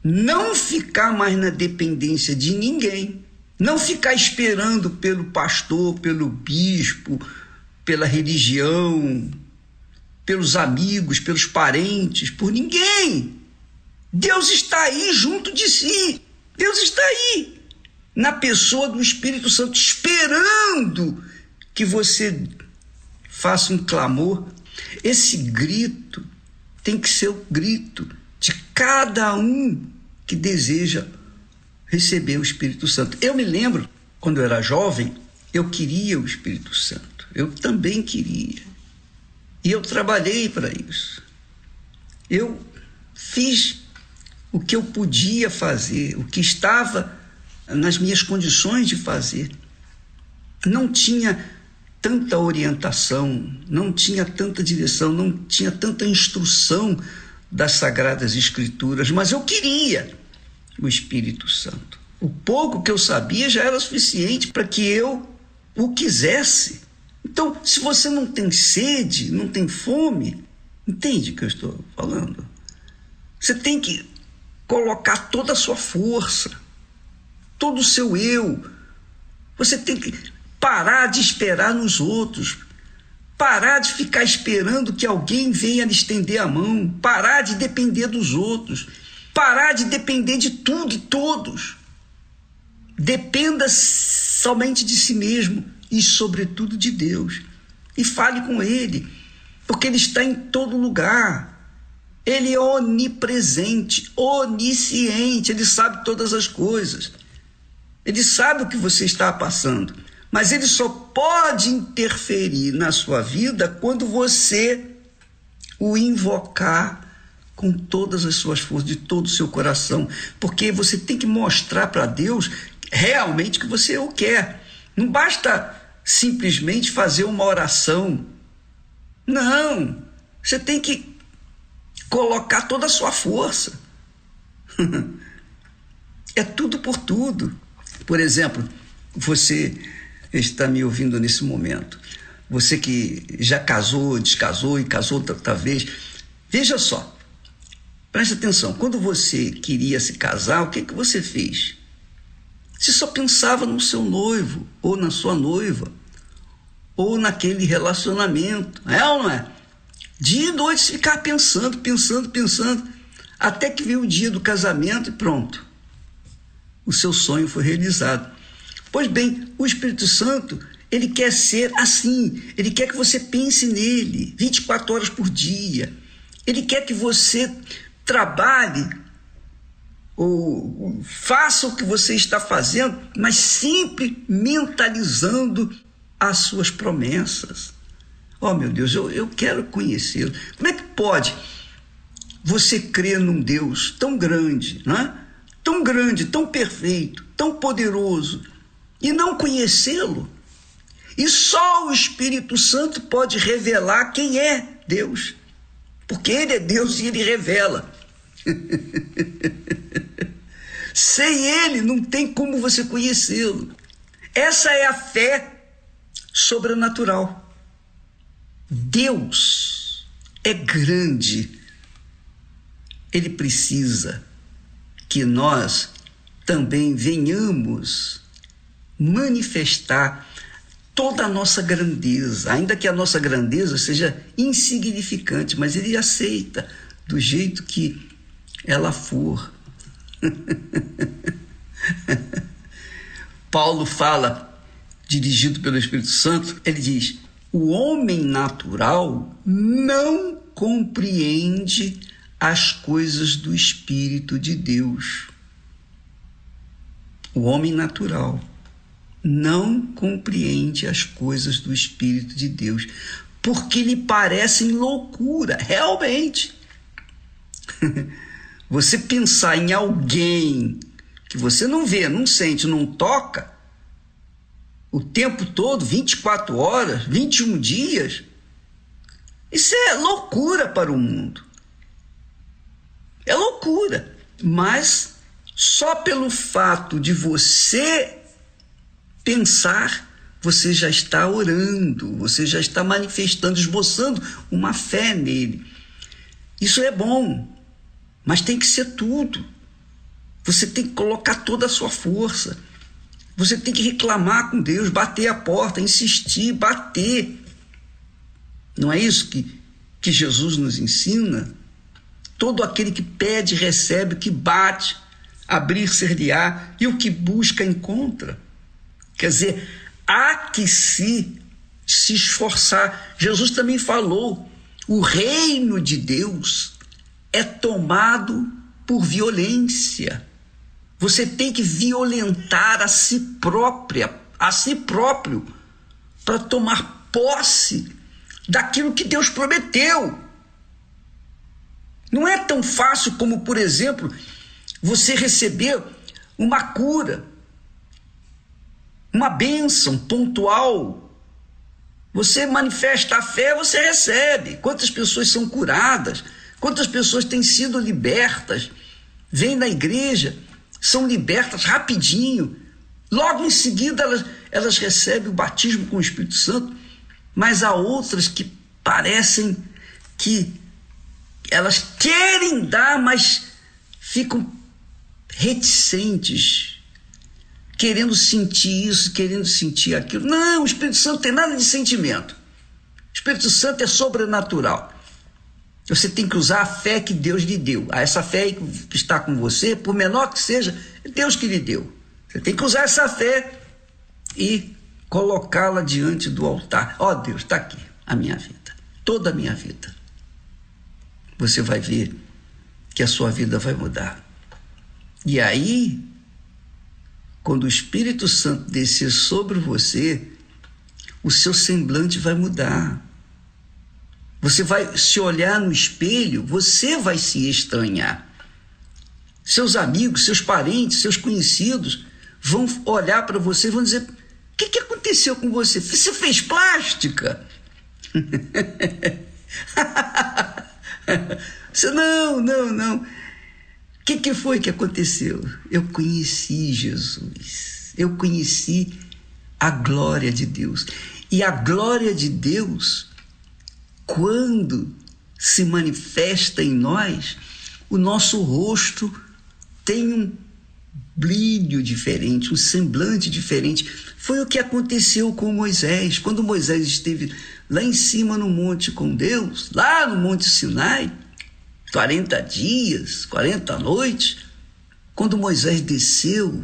não ficar mais na dependência de ninguém, não ficar esperando pelo pastor, pelo bispo, pela religião, pelos amigos, pelos parentes, por ninguém. Deus está aí junto de si. Deus está aí, na pessoa do Espírito Santo, esperando que você faça um clamor. Esse grito tem que ser o grito de cada um que deseja receber o Espírito Santo. Eu me lembro, quando eu era jovem, eu queria o Espírito Santo. Eu também queria. E eu trabalhei para isso. Eu fiz o que eu podia fazer, o que estava nas minhas condições de fazer. Não tinha tanta orientação, não tinha tanta direção, não tinha tanta instrução das Sagradas Escrituras, mas eu queria o Espírito Santo. O pouco que eu sabia já era suficiente para que eu o quisesse. Então, se você não tem sede, não tem fome, entende o que eu estou falando? Você tem que colocar toda a sua força, todo o seu eu. Você tem que parar de esperar nos outros, parar de ficar esperando que alguém venha lhe estender a mão, parar de depender dos outros, parar de depender de tudo e todos. Dependa somente de si mesmo e, sobretudo, de Deus. E fale com Ele, porque Ele está em todo lugar. Ele é onipresente, onisciente, Ele sabe todas as coisas. Ele sabe o que você está passando, mas Ele só pode interferir na sua vida quando você o invocar com todas as suas forças, de todo o seu coração, porque você tem que mostrar para Deus realmente que você o quer. Não basta simplesmente fazer uma oração. Não, você tem que colocar toda a sua força. é tudo por tudo. Por exemplo, você está me ouvindo nesse momento. Você que já casou, descasou e casou outra vez. Veja só, preste atenção. Quando você queria se casar, o que, que você fez? Você só pensava no seu noivo ou na sua noiva ou naquele relacionamento. É ou não é? Dia e noite ficar pensando, pensando, pensando, até que veio o dia do casamento e pronto. O seu sonho foi realizado. Pois bem, o Espírito Santo, ele quer ser assim, ele quer que você pense nele 24 horas por dia. Ele quer que você trabalhe ou faça o que você está fazendo, mas sempre mentalizando as suas promessas. Oh, meu Deus, eu, eu quero conhecê-lo. Como é que pode você crer num Deus tão grande, né? Tão grande, tão perfeito, tão poderoso, e não conhecê-lo? E só o Espírito Santo pode revelar quem é Deus, porque Ele é Deus e Ele revela. Sem ele não tem como você conhecê-lo. Essa é a fé sobrenatural. Deus é grande. Ele precisa que nós também venhamos manifestar toda a nossa grandeza, ainda que a nossa grandeza seja insignificante, mas ele aceita do jeito que ela for. Paulo fala, dirigido pelo Espírito Santo, ele diz: o homem natural não compreende as coisas do Espírito de Deus. O homem natural não compreende as coisas do Espírito de Deus, porque lhe parecem loucura, realmente. Você pensar em alguém que você não vê, não sente, não toca, o tempo todo, 24 horas, 21 dias, isso é loucura para o mundo. É loucura. Mas só pelo fato de você pensar, você já está orando, você já está manifestando, esboçando uma fé nele. Isso é bom, mas tem que ser tudo. Você tem que colocar toda a sua força. Você tem que reclamar com Deus, bater a porta, insistir, bater. Não é isso que, que Jesus nos ensina? Todo aquele que pede, recebe, que bate, abrir-se-lhe-á, e o que busca, encontra. Quer dizer, há que se, se esforçar. Jesus também falou: o reino de Deus é tomado por violência. Você tem que violentar a si própria, a si próprio, para tomar posse daquilo que Deus prometeu. Não é tão fácil como, por exemplo, você receber uma cura, uma bênção pontual, Você manifesta a fé, você recebe. Quantas pessoas são curadas? Quantas pessoas têm sido libertas? Vêm na igreja, são libertas rapidinho. Logo em seguida elas, elas recebem o batismo com o Espírito Santo. Mas há outras que parecem que elas querem dar, mas ficam reticentes, querendo sentir isso, querendo sentir aquilo. Não, o Espírito Santo tem nada de sentimento. O Espírito Santo é sobrenatural. Você tem que usar a fé que Deus lhe deu. Ah, essa fé que está com você, por menor que seja, é Deus que lhe deu. Você tem que usar essa fé e colocá-la diante do altar. Ó oh, Deus, está aqui a minha vida, toda a minha vida. Você vai ver que a sua vida vai mudar. E aí, quando o Espírito Santo descer sobre você, o seu semblante vai mudar. Você vai se olhar no espelho, você vai se estranhar. Seus amigos, seus parentes, seus conhecidos vão olhar para você e vão dizer: O que, que aconteceu com você? Você fez plástica? você, não, não, não. O que, que foi que aconteceu? Eu conheci Jesus. Eu conheci a glória de Deus. E a glória de Deus, quando se manifesta em nós, o nosso rosto tem um brilho diferente, um semblante diferente. Foi o que aconteceu com Moisés. Quando Moisés esteve lá em cima no monte com Deus, lá no Monte Sinai, 40 dias, 40 noites, quando Moisés desceu,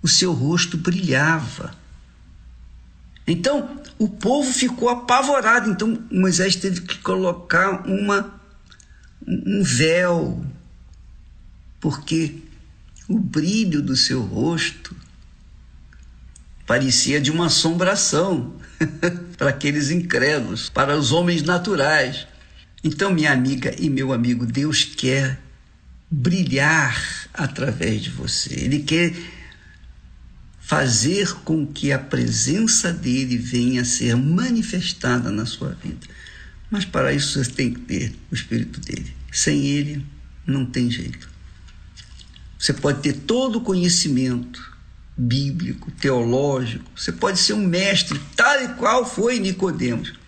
o seu rosto brilhava. Então, o povo ficou apavorado. Então, Moisés teve que colocar uma, um véu, porque o brilho do seu rosto parecia de uma assombração para aqueles incrédulos, para os homens naturais. Então, minha amiga e meu amigo, Deus quer brilhar através de você. Ele quer fazer com que a presença dele venha a ser manifestada na sua vida. Mas para isso você tem que ter o Espírito dele. Sem ele, não tem jeito. Você pode ter todo o conhecimento bíblico, teológico, você pode ser um mestre, tal e qual foi Nicodemos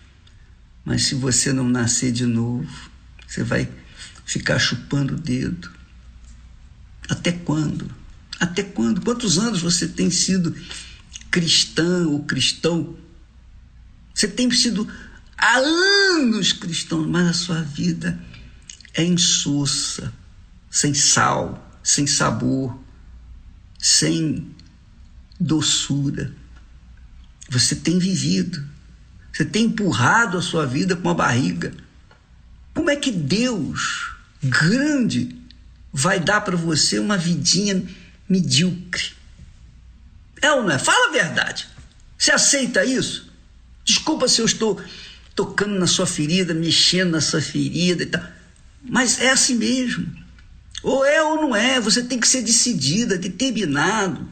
mas se você não nascer de novo, você vai ficar chupando o dedo. Até quando? Até quando? Quantos anos você tem sido cristã ou cristão? Você tem sido há anos cristão, mas a sua vida é insossa, sem sal, sem sabor, sem doçura. Você tem vivido você tem empurrado a sua vida com a barriga. Como é que Deus, grande, vai dar para você uma vidinha medíocre? É ou não é? Fala a verdade. Você aceita isso? Desculpa se eu estou tocando na sua ferida, mexendo na sua ferida e tal. Mas é assim mesmo. Ou é ou não é. Você tem que ser decidida, determinado.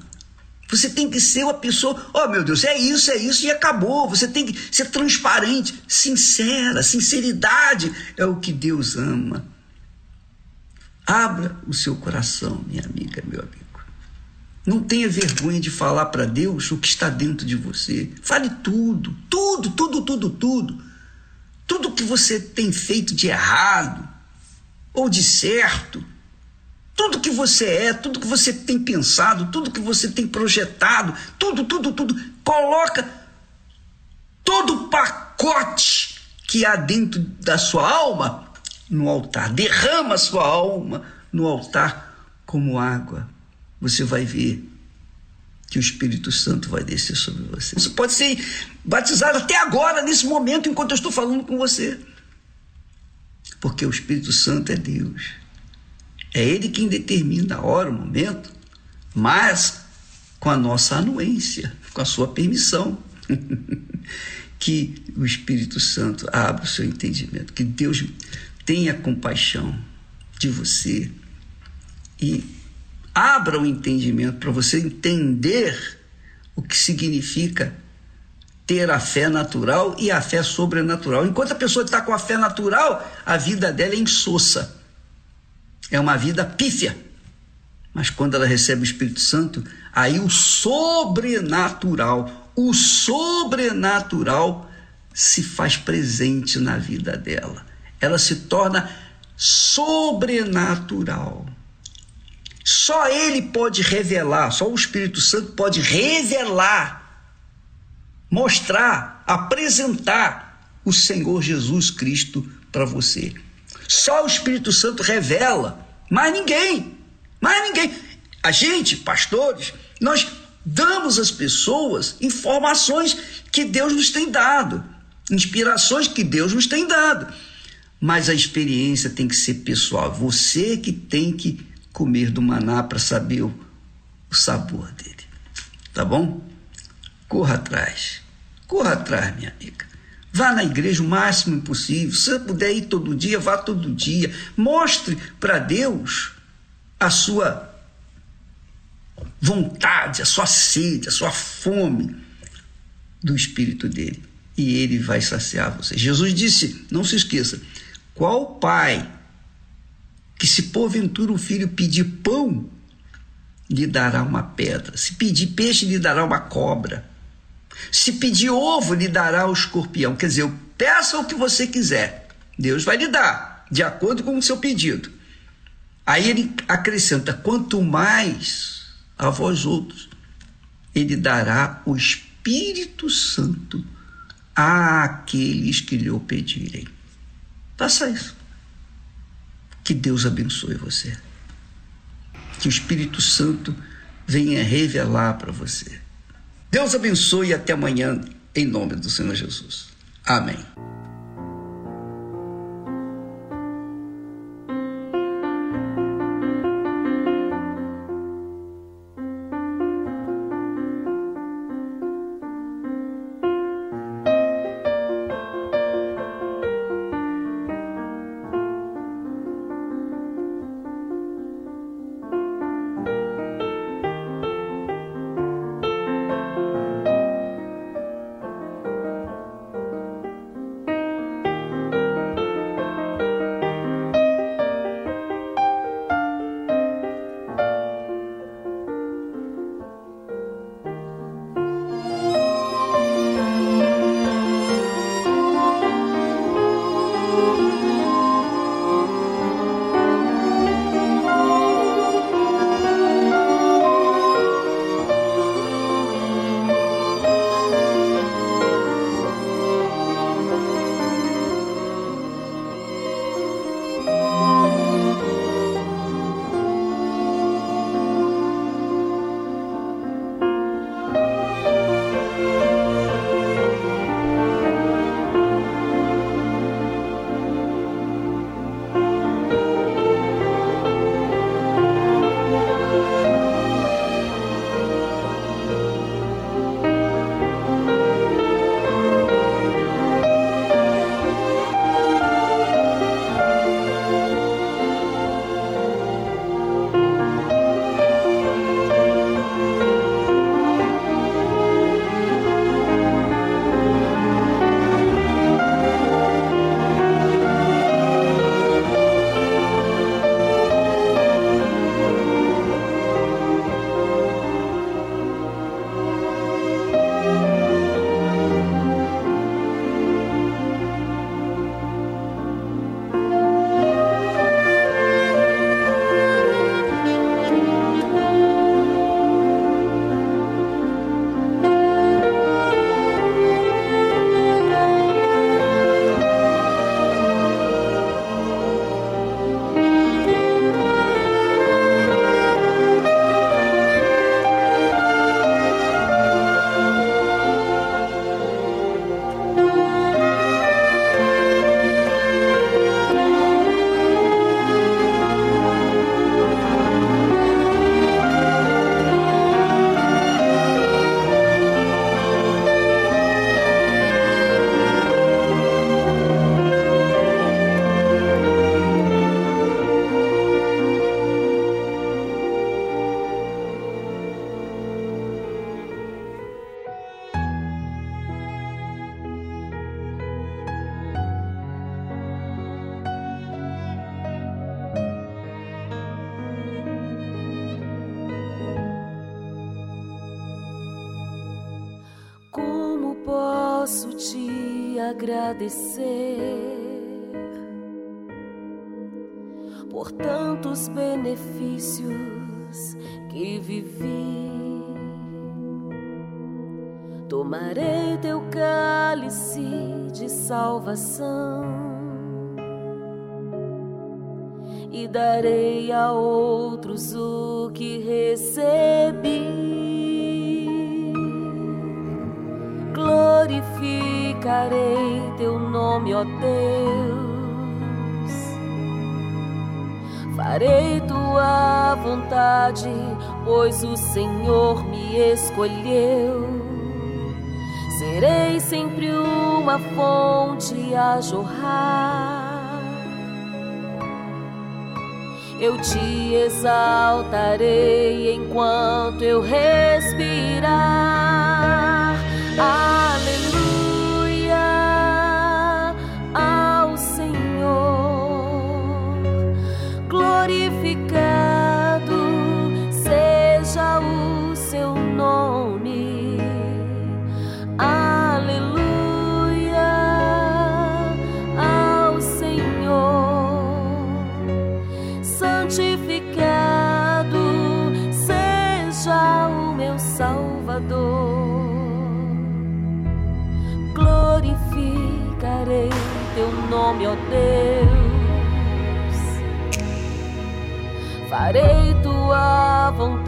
Você tem que ser uma pessoa, oh meu Deus, é isso, é isso e acabou. Você tem que ser transparente, sincera. Sinceridade é o que Deus ama. Abra o seu coração, minha amiga, meu amigo. Não tenha vergonha de falar para Deus o que está dentro de você. Fale tudo, tudo, tudo, tudo, tudo. Tudo que você tem feito de errado ou de certo tudo que você é, tudo que você tem pensado, tudo que você tem projetado, tudo, tudo, tudo, coloca todo o pacote que há dentro da sua alma no altar. Derrama a sua alma no altar como água. Você vai ver que o Espírito Santo vai descer sobre você. Você pode ser batizado até agora, nesse momento, enquanto eu estou falando com você. Porque o Espírito Santo é Deus. É Ele quem determina a hora, o momento, mas com a nossa anuência, com a sua permissão. que o Espírito Santo abra o seu entendimento, que Deus tenha compaixão de você e abra o entendimento para você entender o que significa ter a fé natural e a fé sobrenatural. Enquanto a pessoa está com a fé natural, a vida dela é insossa. É uma vida pífia. Mas quando ela recebe o Espírito Santo, aí o sobrenatural, o sobrenatural se faz presente na vida dela. Ela se torna sobrenatural. Só ele pode revelar, só o Espírito Santo pode revelar, mostrar, apresentar o Senhor Jesus Cristo para você. Só o Espírito Santo revela, mais ninguém, mais ninguém. A gente, pastores, nós damos às pessoas informações que Deus nos tem dado, inspirações que Deus nos tem dado. Mas a experiência tem que ser pessoal. Você que tem que comer do maná para saber o, o sabor dele. Tá bom? Corra atrás. Corra atrás, minha amiga. Vá na igreja o máximo possível. Se puder ir todo dia, vá todo dia. Mostre para Deus a sua vontade, a sua sede, a sua fome do Espírito dele. E ele vai saciar você. Jesus disse: não se esqueça, qual pai que, se porventura o filho pedir pão, lhe dará uma pedra, se pedir peixe, lhe dará uma cobra, se pedir ovo, lhe dará o escorpião. Quer dizer, peça o que você quiser, Deus vai lhe dar, de acordo com o seu pedido. Aí ele acrescenta: quanto mais a vós outros, ele dará o Espírito Santo àqueles que lhe o pedirem. Faça isso. Que Deus abençoe você. Que o Espírito Santo venha revelar para você. Deus abençoe e até amanhã, em nome do Senhor Jesus. Amém.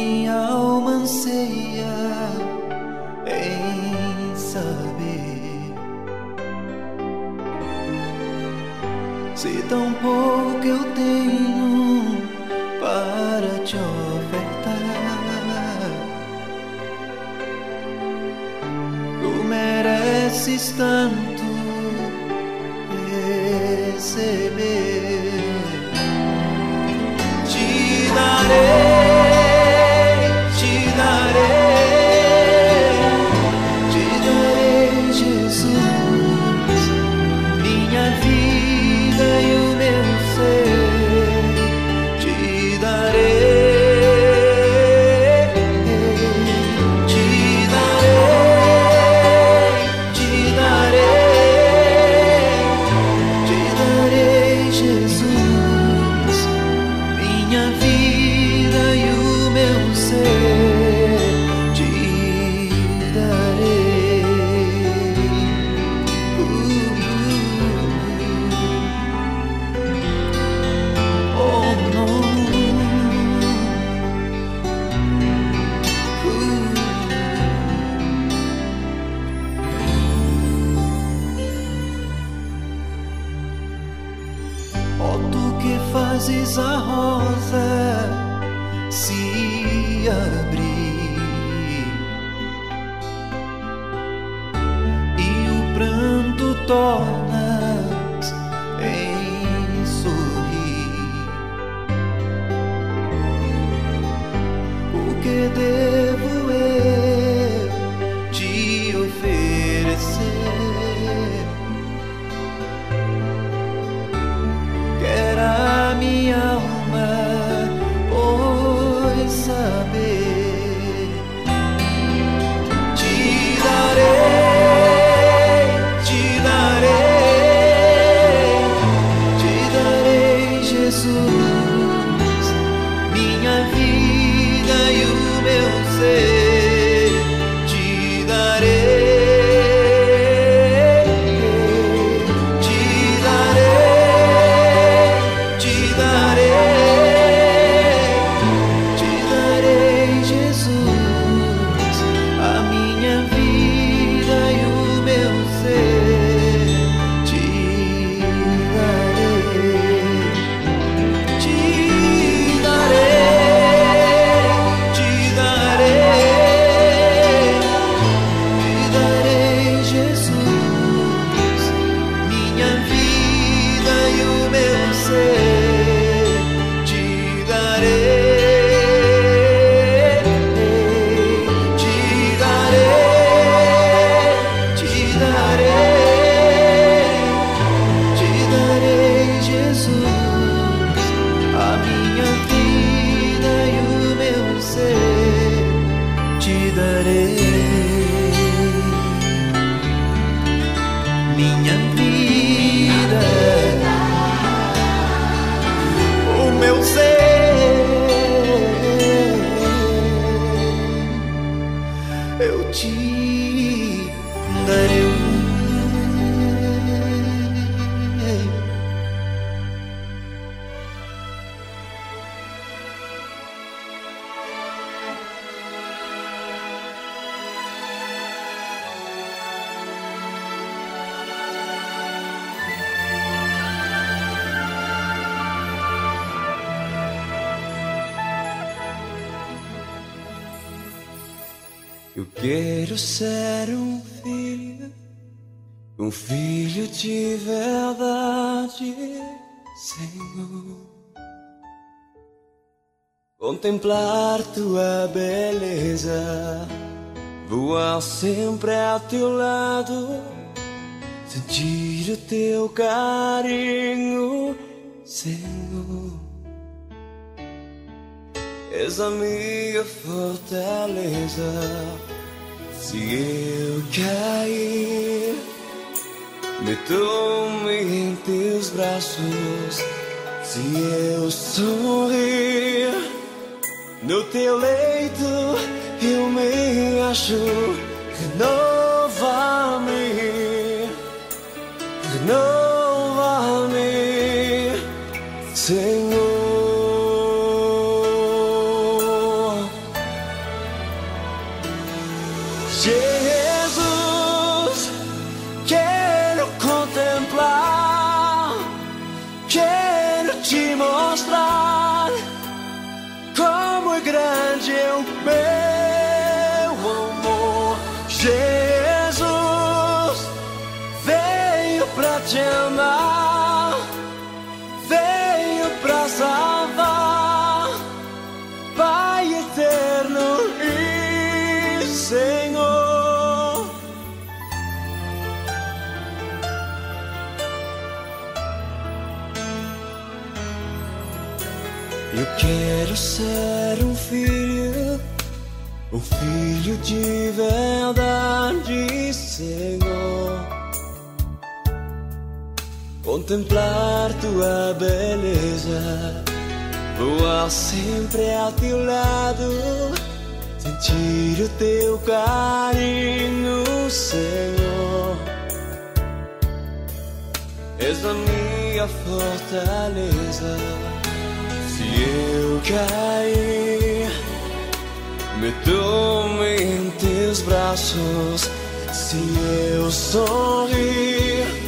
minha alma anseia em saber se tão pouco eu tenho para te ofertar. Tu mereces tanto. contemplar tua beleza, voar sempre a teu lado, sentir o teu carinho, Senhor. És a minha fortaleza. Se eu cair, me tome em teus braços. Se eu sorrir no teu leito eu me acho, renova-me, renova-me, Senhor. contemplar tua beleza, voar sempre ao teu lado, sentir o teu carinho, Senhor. És a minha fortaleza. Se eu cair, me tome em teus braços. Se eu sorrir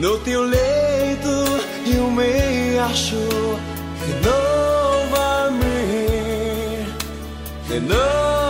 no teu leito eu me acho, renova-me, renova-me.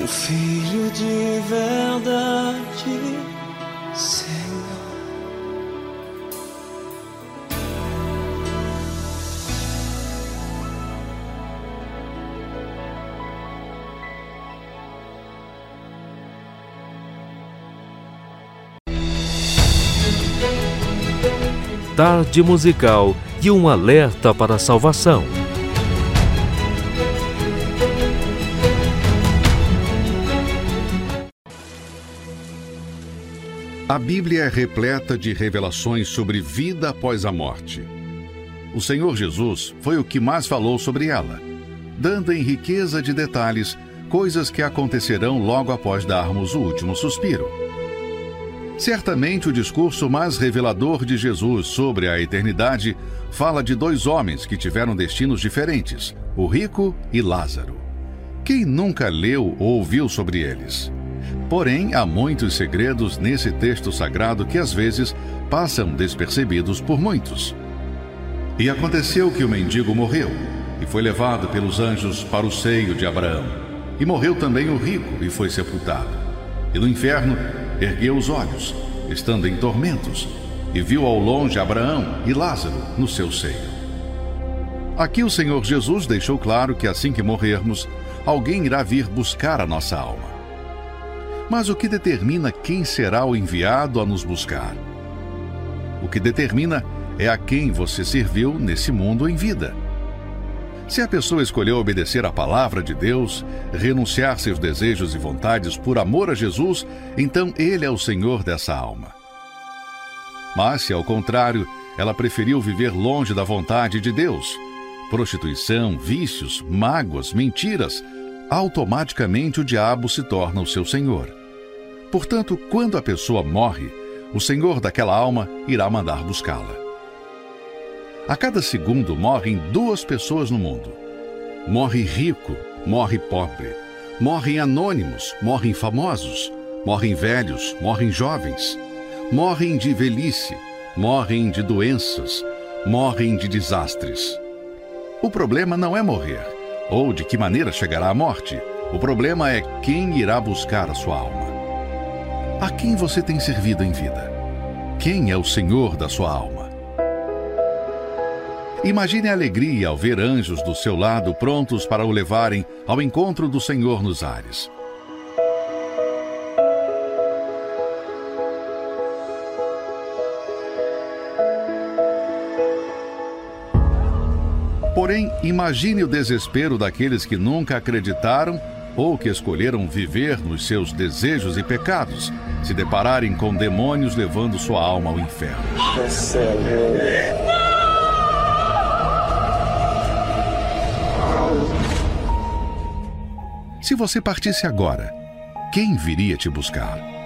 Um filho de verdade, Senhor. Tarde musical e um alerta para a salvação. A Bíblia é repleta de revelações sobre vida após a morte. O Senhor Jesus foi o que mais falou sobre ela, dando em riqueza de detalhes coisas que acontecerão logo após darmos o último suspiro. Certamente o discurso mais revelador de Jesus sobre a eternidade fala de dois homens que tiveram destinos diferentes, o rico e Lázaro. Quem nunca leu ou ouviu sobre eles? Porém, há muitos segredos nesse texto sagrado que às vezes passam despercebidos por muitos. E aconteceu que o mendigo morreu e foi levado pelos anjos para o seio de Abraão. E morreu também o rico e foi sepultado. E no inferno ergueu os olhos, estando em tormentos, e viu ao longe Abraão e Lázaro no seu seio. Aqui o Senhor Jesus deixou claro que assim que morrermos, alguém irá vir buscar a nossa alma. Mas o que determina quem será o enviado a nos buscar? O que determina é a quem você serviu nesse mundo em vida. Se a pessoa escolheu obedecer à palavra de Deus, renunciar seus desejos e vontades por amor a Jesus, então Ele é o Senhor dessa alma. Mas se ao contrário, ela preferiu viver longe da vontade de Deus, prostituição, vícios, mágoas, mentiras, automaticamente o diabo se torna o seu senhor. Portanto, quando a pessoa morre, o senhor daquela alma irá mandar buscá-la. A cada segundo morrem duas pessoas no mundo. Morre rico, morre pobre. Morrem anônimos, morrem famosos. Morrem velhos, morrem jovens. Morrem de velhice, morrem de doenças, morrem de desastres. O problema não é morrer, ou de que maneira chegará a morte. O problema é quem irá buscar a sua alma. A quem você tem servido em vida? Quem é o Senhor da sua alma? Imagine a alegria ao ver anjos do seu lado prontos para o levarem ao encontro do Senhor nos ares. Porém, imagine o desespero daqueles que nunca acreditaram ou que escolheram viver nos seus desejos e pecados, se depararem com demônios levando sua alma ao inferno. Se você partisse agora, quem viria te buscar?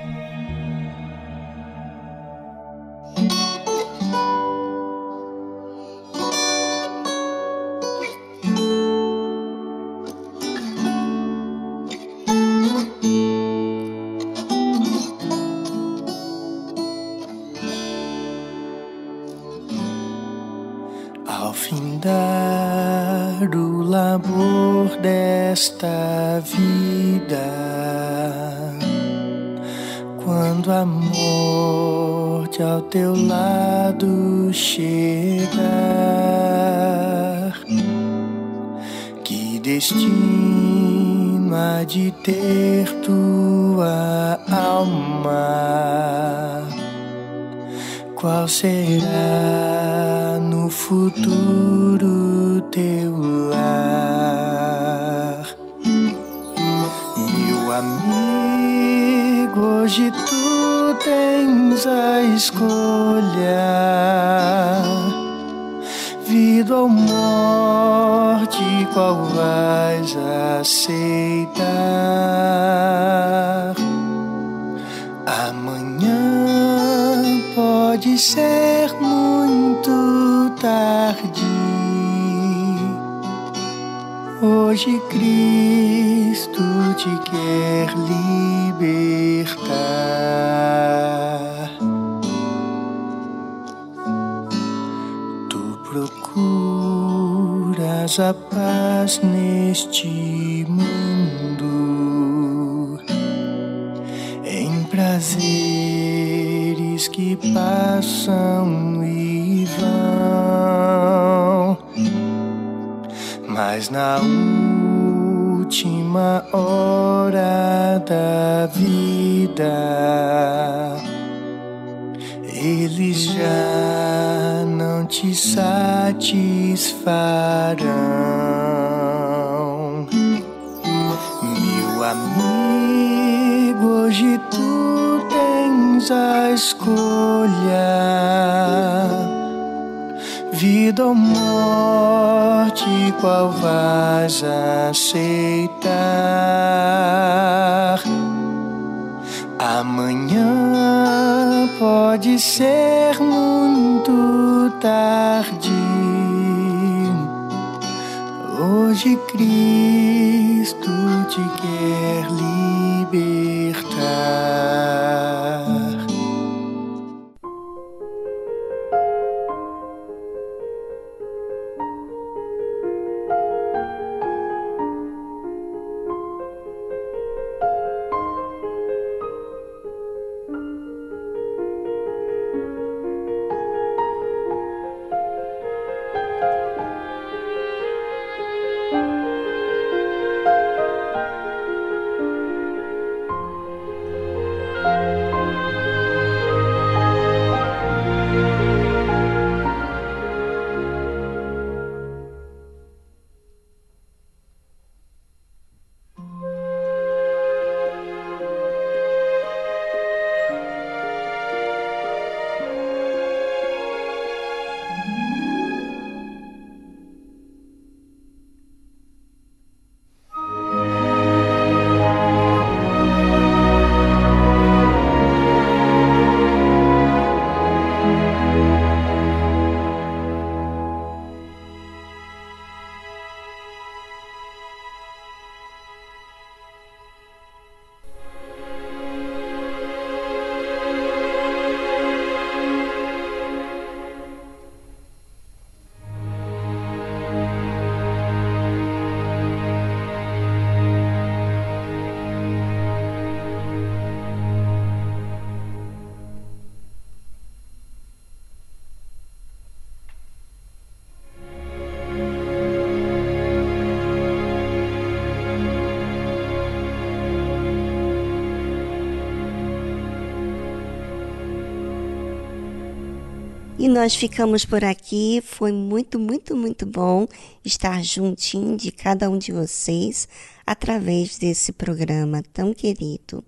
Ou morte, qual vais aceitar? Amanhã pode ser muito tarde. Hoje Cristo te quer libertar. Procuras a paz neste mundo. Em prazeres que passam e vão, mas na última hora da vida eles já te satisfarão. Meu amigo, hoje tu tens a escolha: vida ou morte, qual vais aceitar? Amanhã pode ser muito tarde. Hoje Cristo te quer libertar. Nós ficamos por aqui. Foi muito, muito, muito bom estar juntinho de cada um de vocês através desse programa tão querido.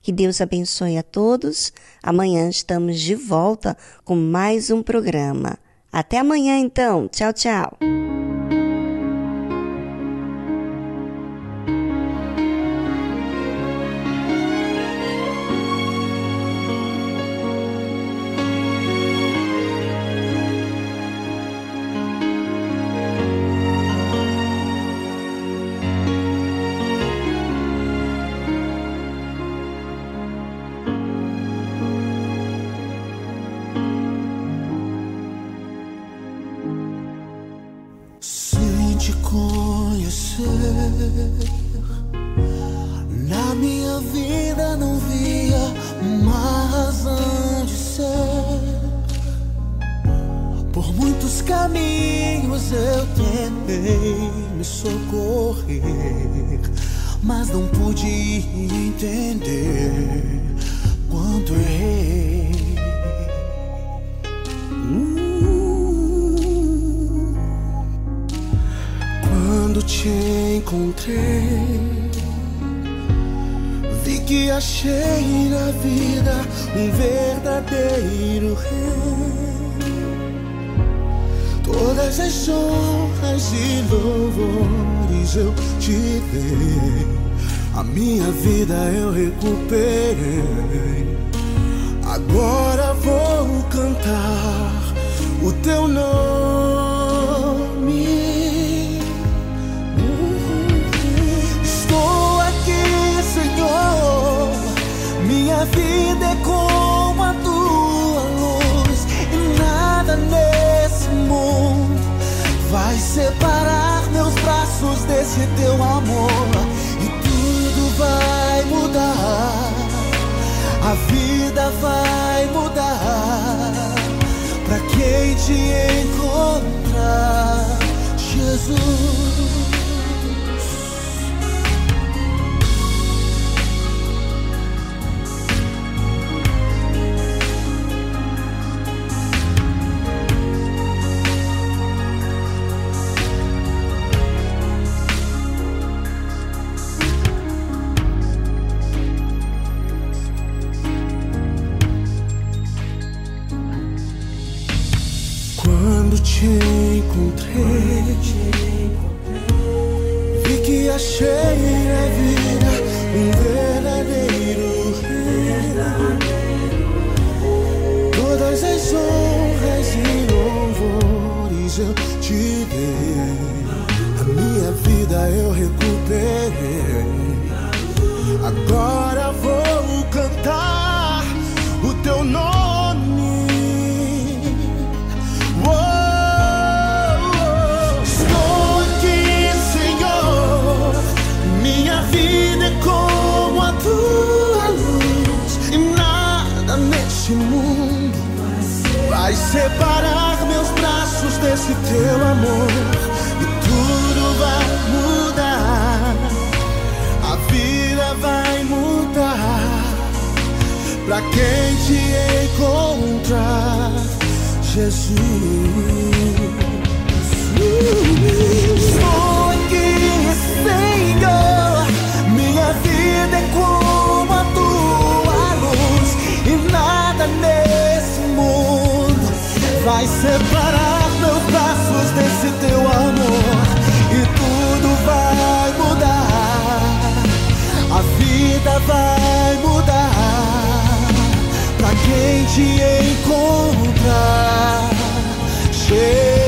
Que Deus abençoe a todos. Amanhã estamos de volta com mais um programa. Até amanhã, então. Tchau, tchau. Caminhos eu tentei me socorrer, mas não pude entender quanto errei. Quando te encontrei, vi que achei na vida um verdadeiro rei. Todas as honras e louvores eu te dei, a minha vida eu recuperei. Agora vou cantar o teu nome. Estou aqui, Senhor. Minha vida é como separar meus braços desse teu amor. E tudo vai mudar, a vida vai mudar. Pra quem te encontrar, Jesus. Desse teu amor. E tudo vai mudar, a vida vai mudar. Pra quem te encontrar, Jesus. Estou aqui, Senhor. Minha vida é como a tua luz, e nada nesse mundo vai separar desse teu amor. E tudo vai mudar, a vida vai mudar. Pra quem te encontrar, Tudo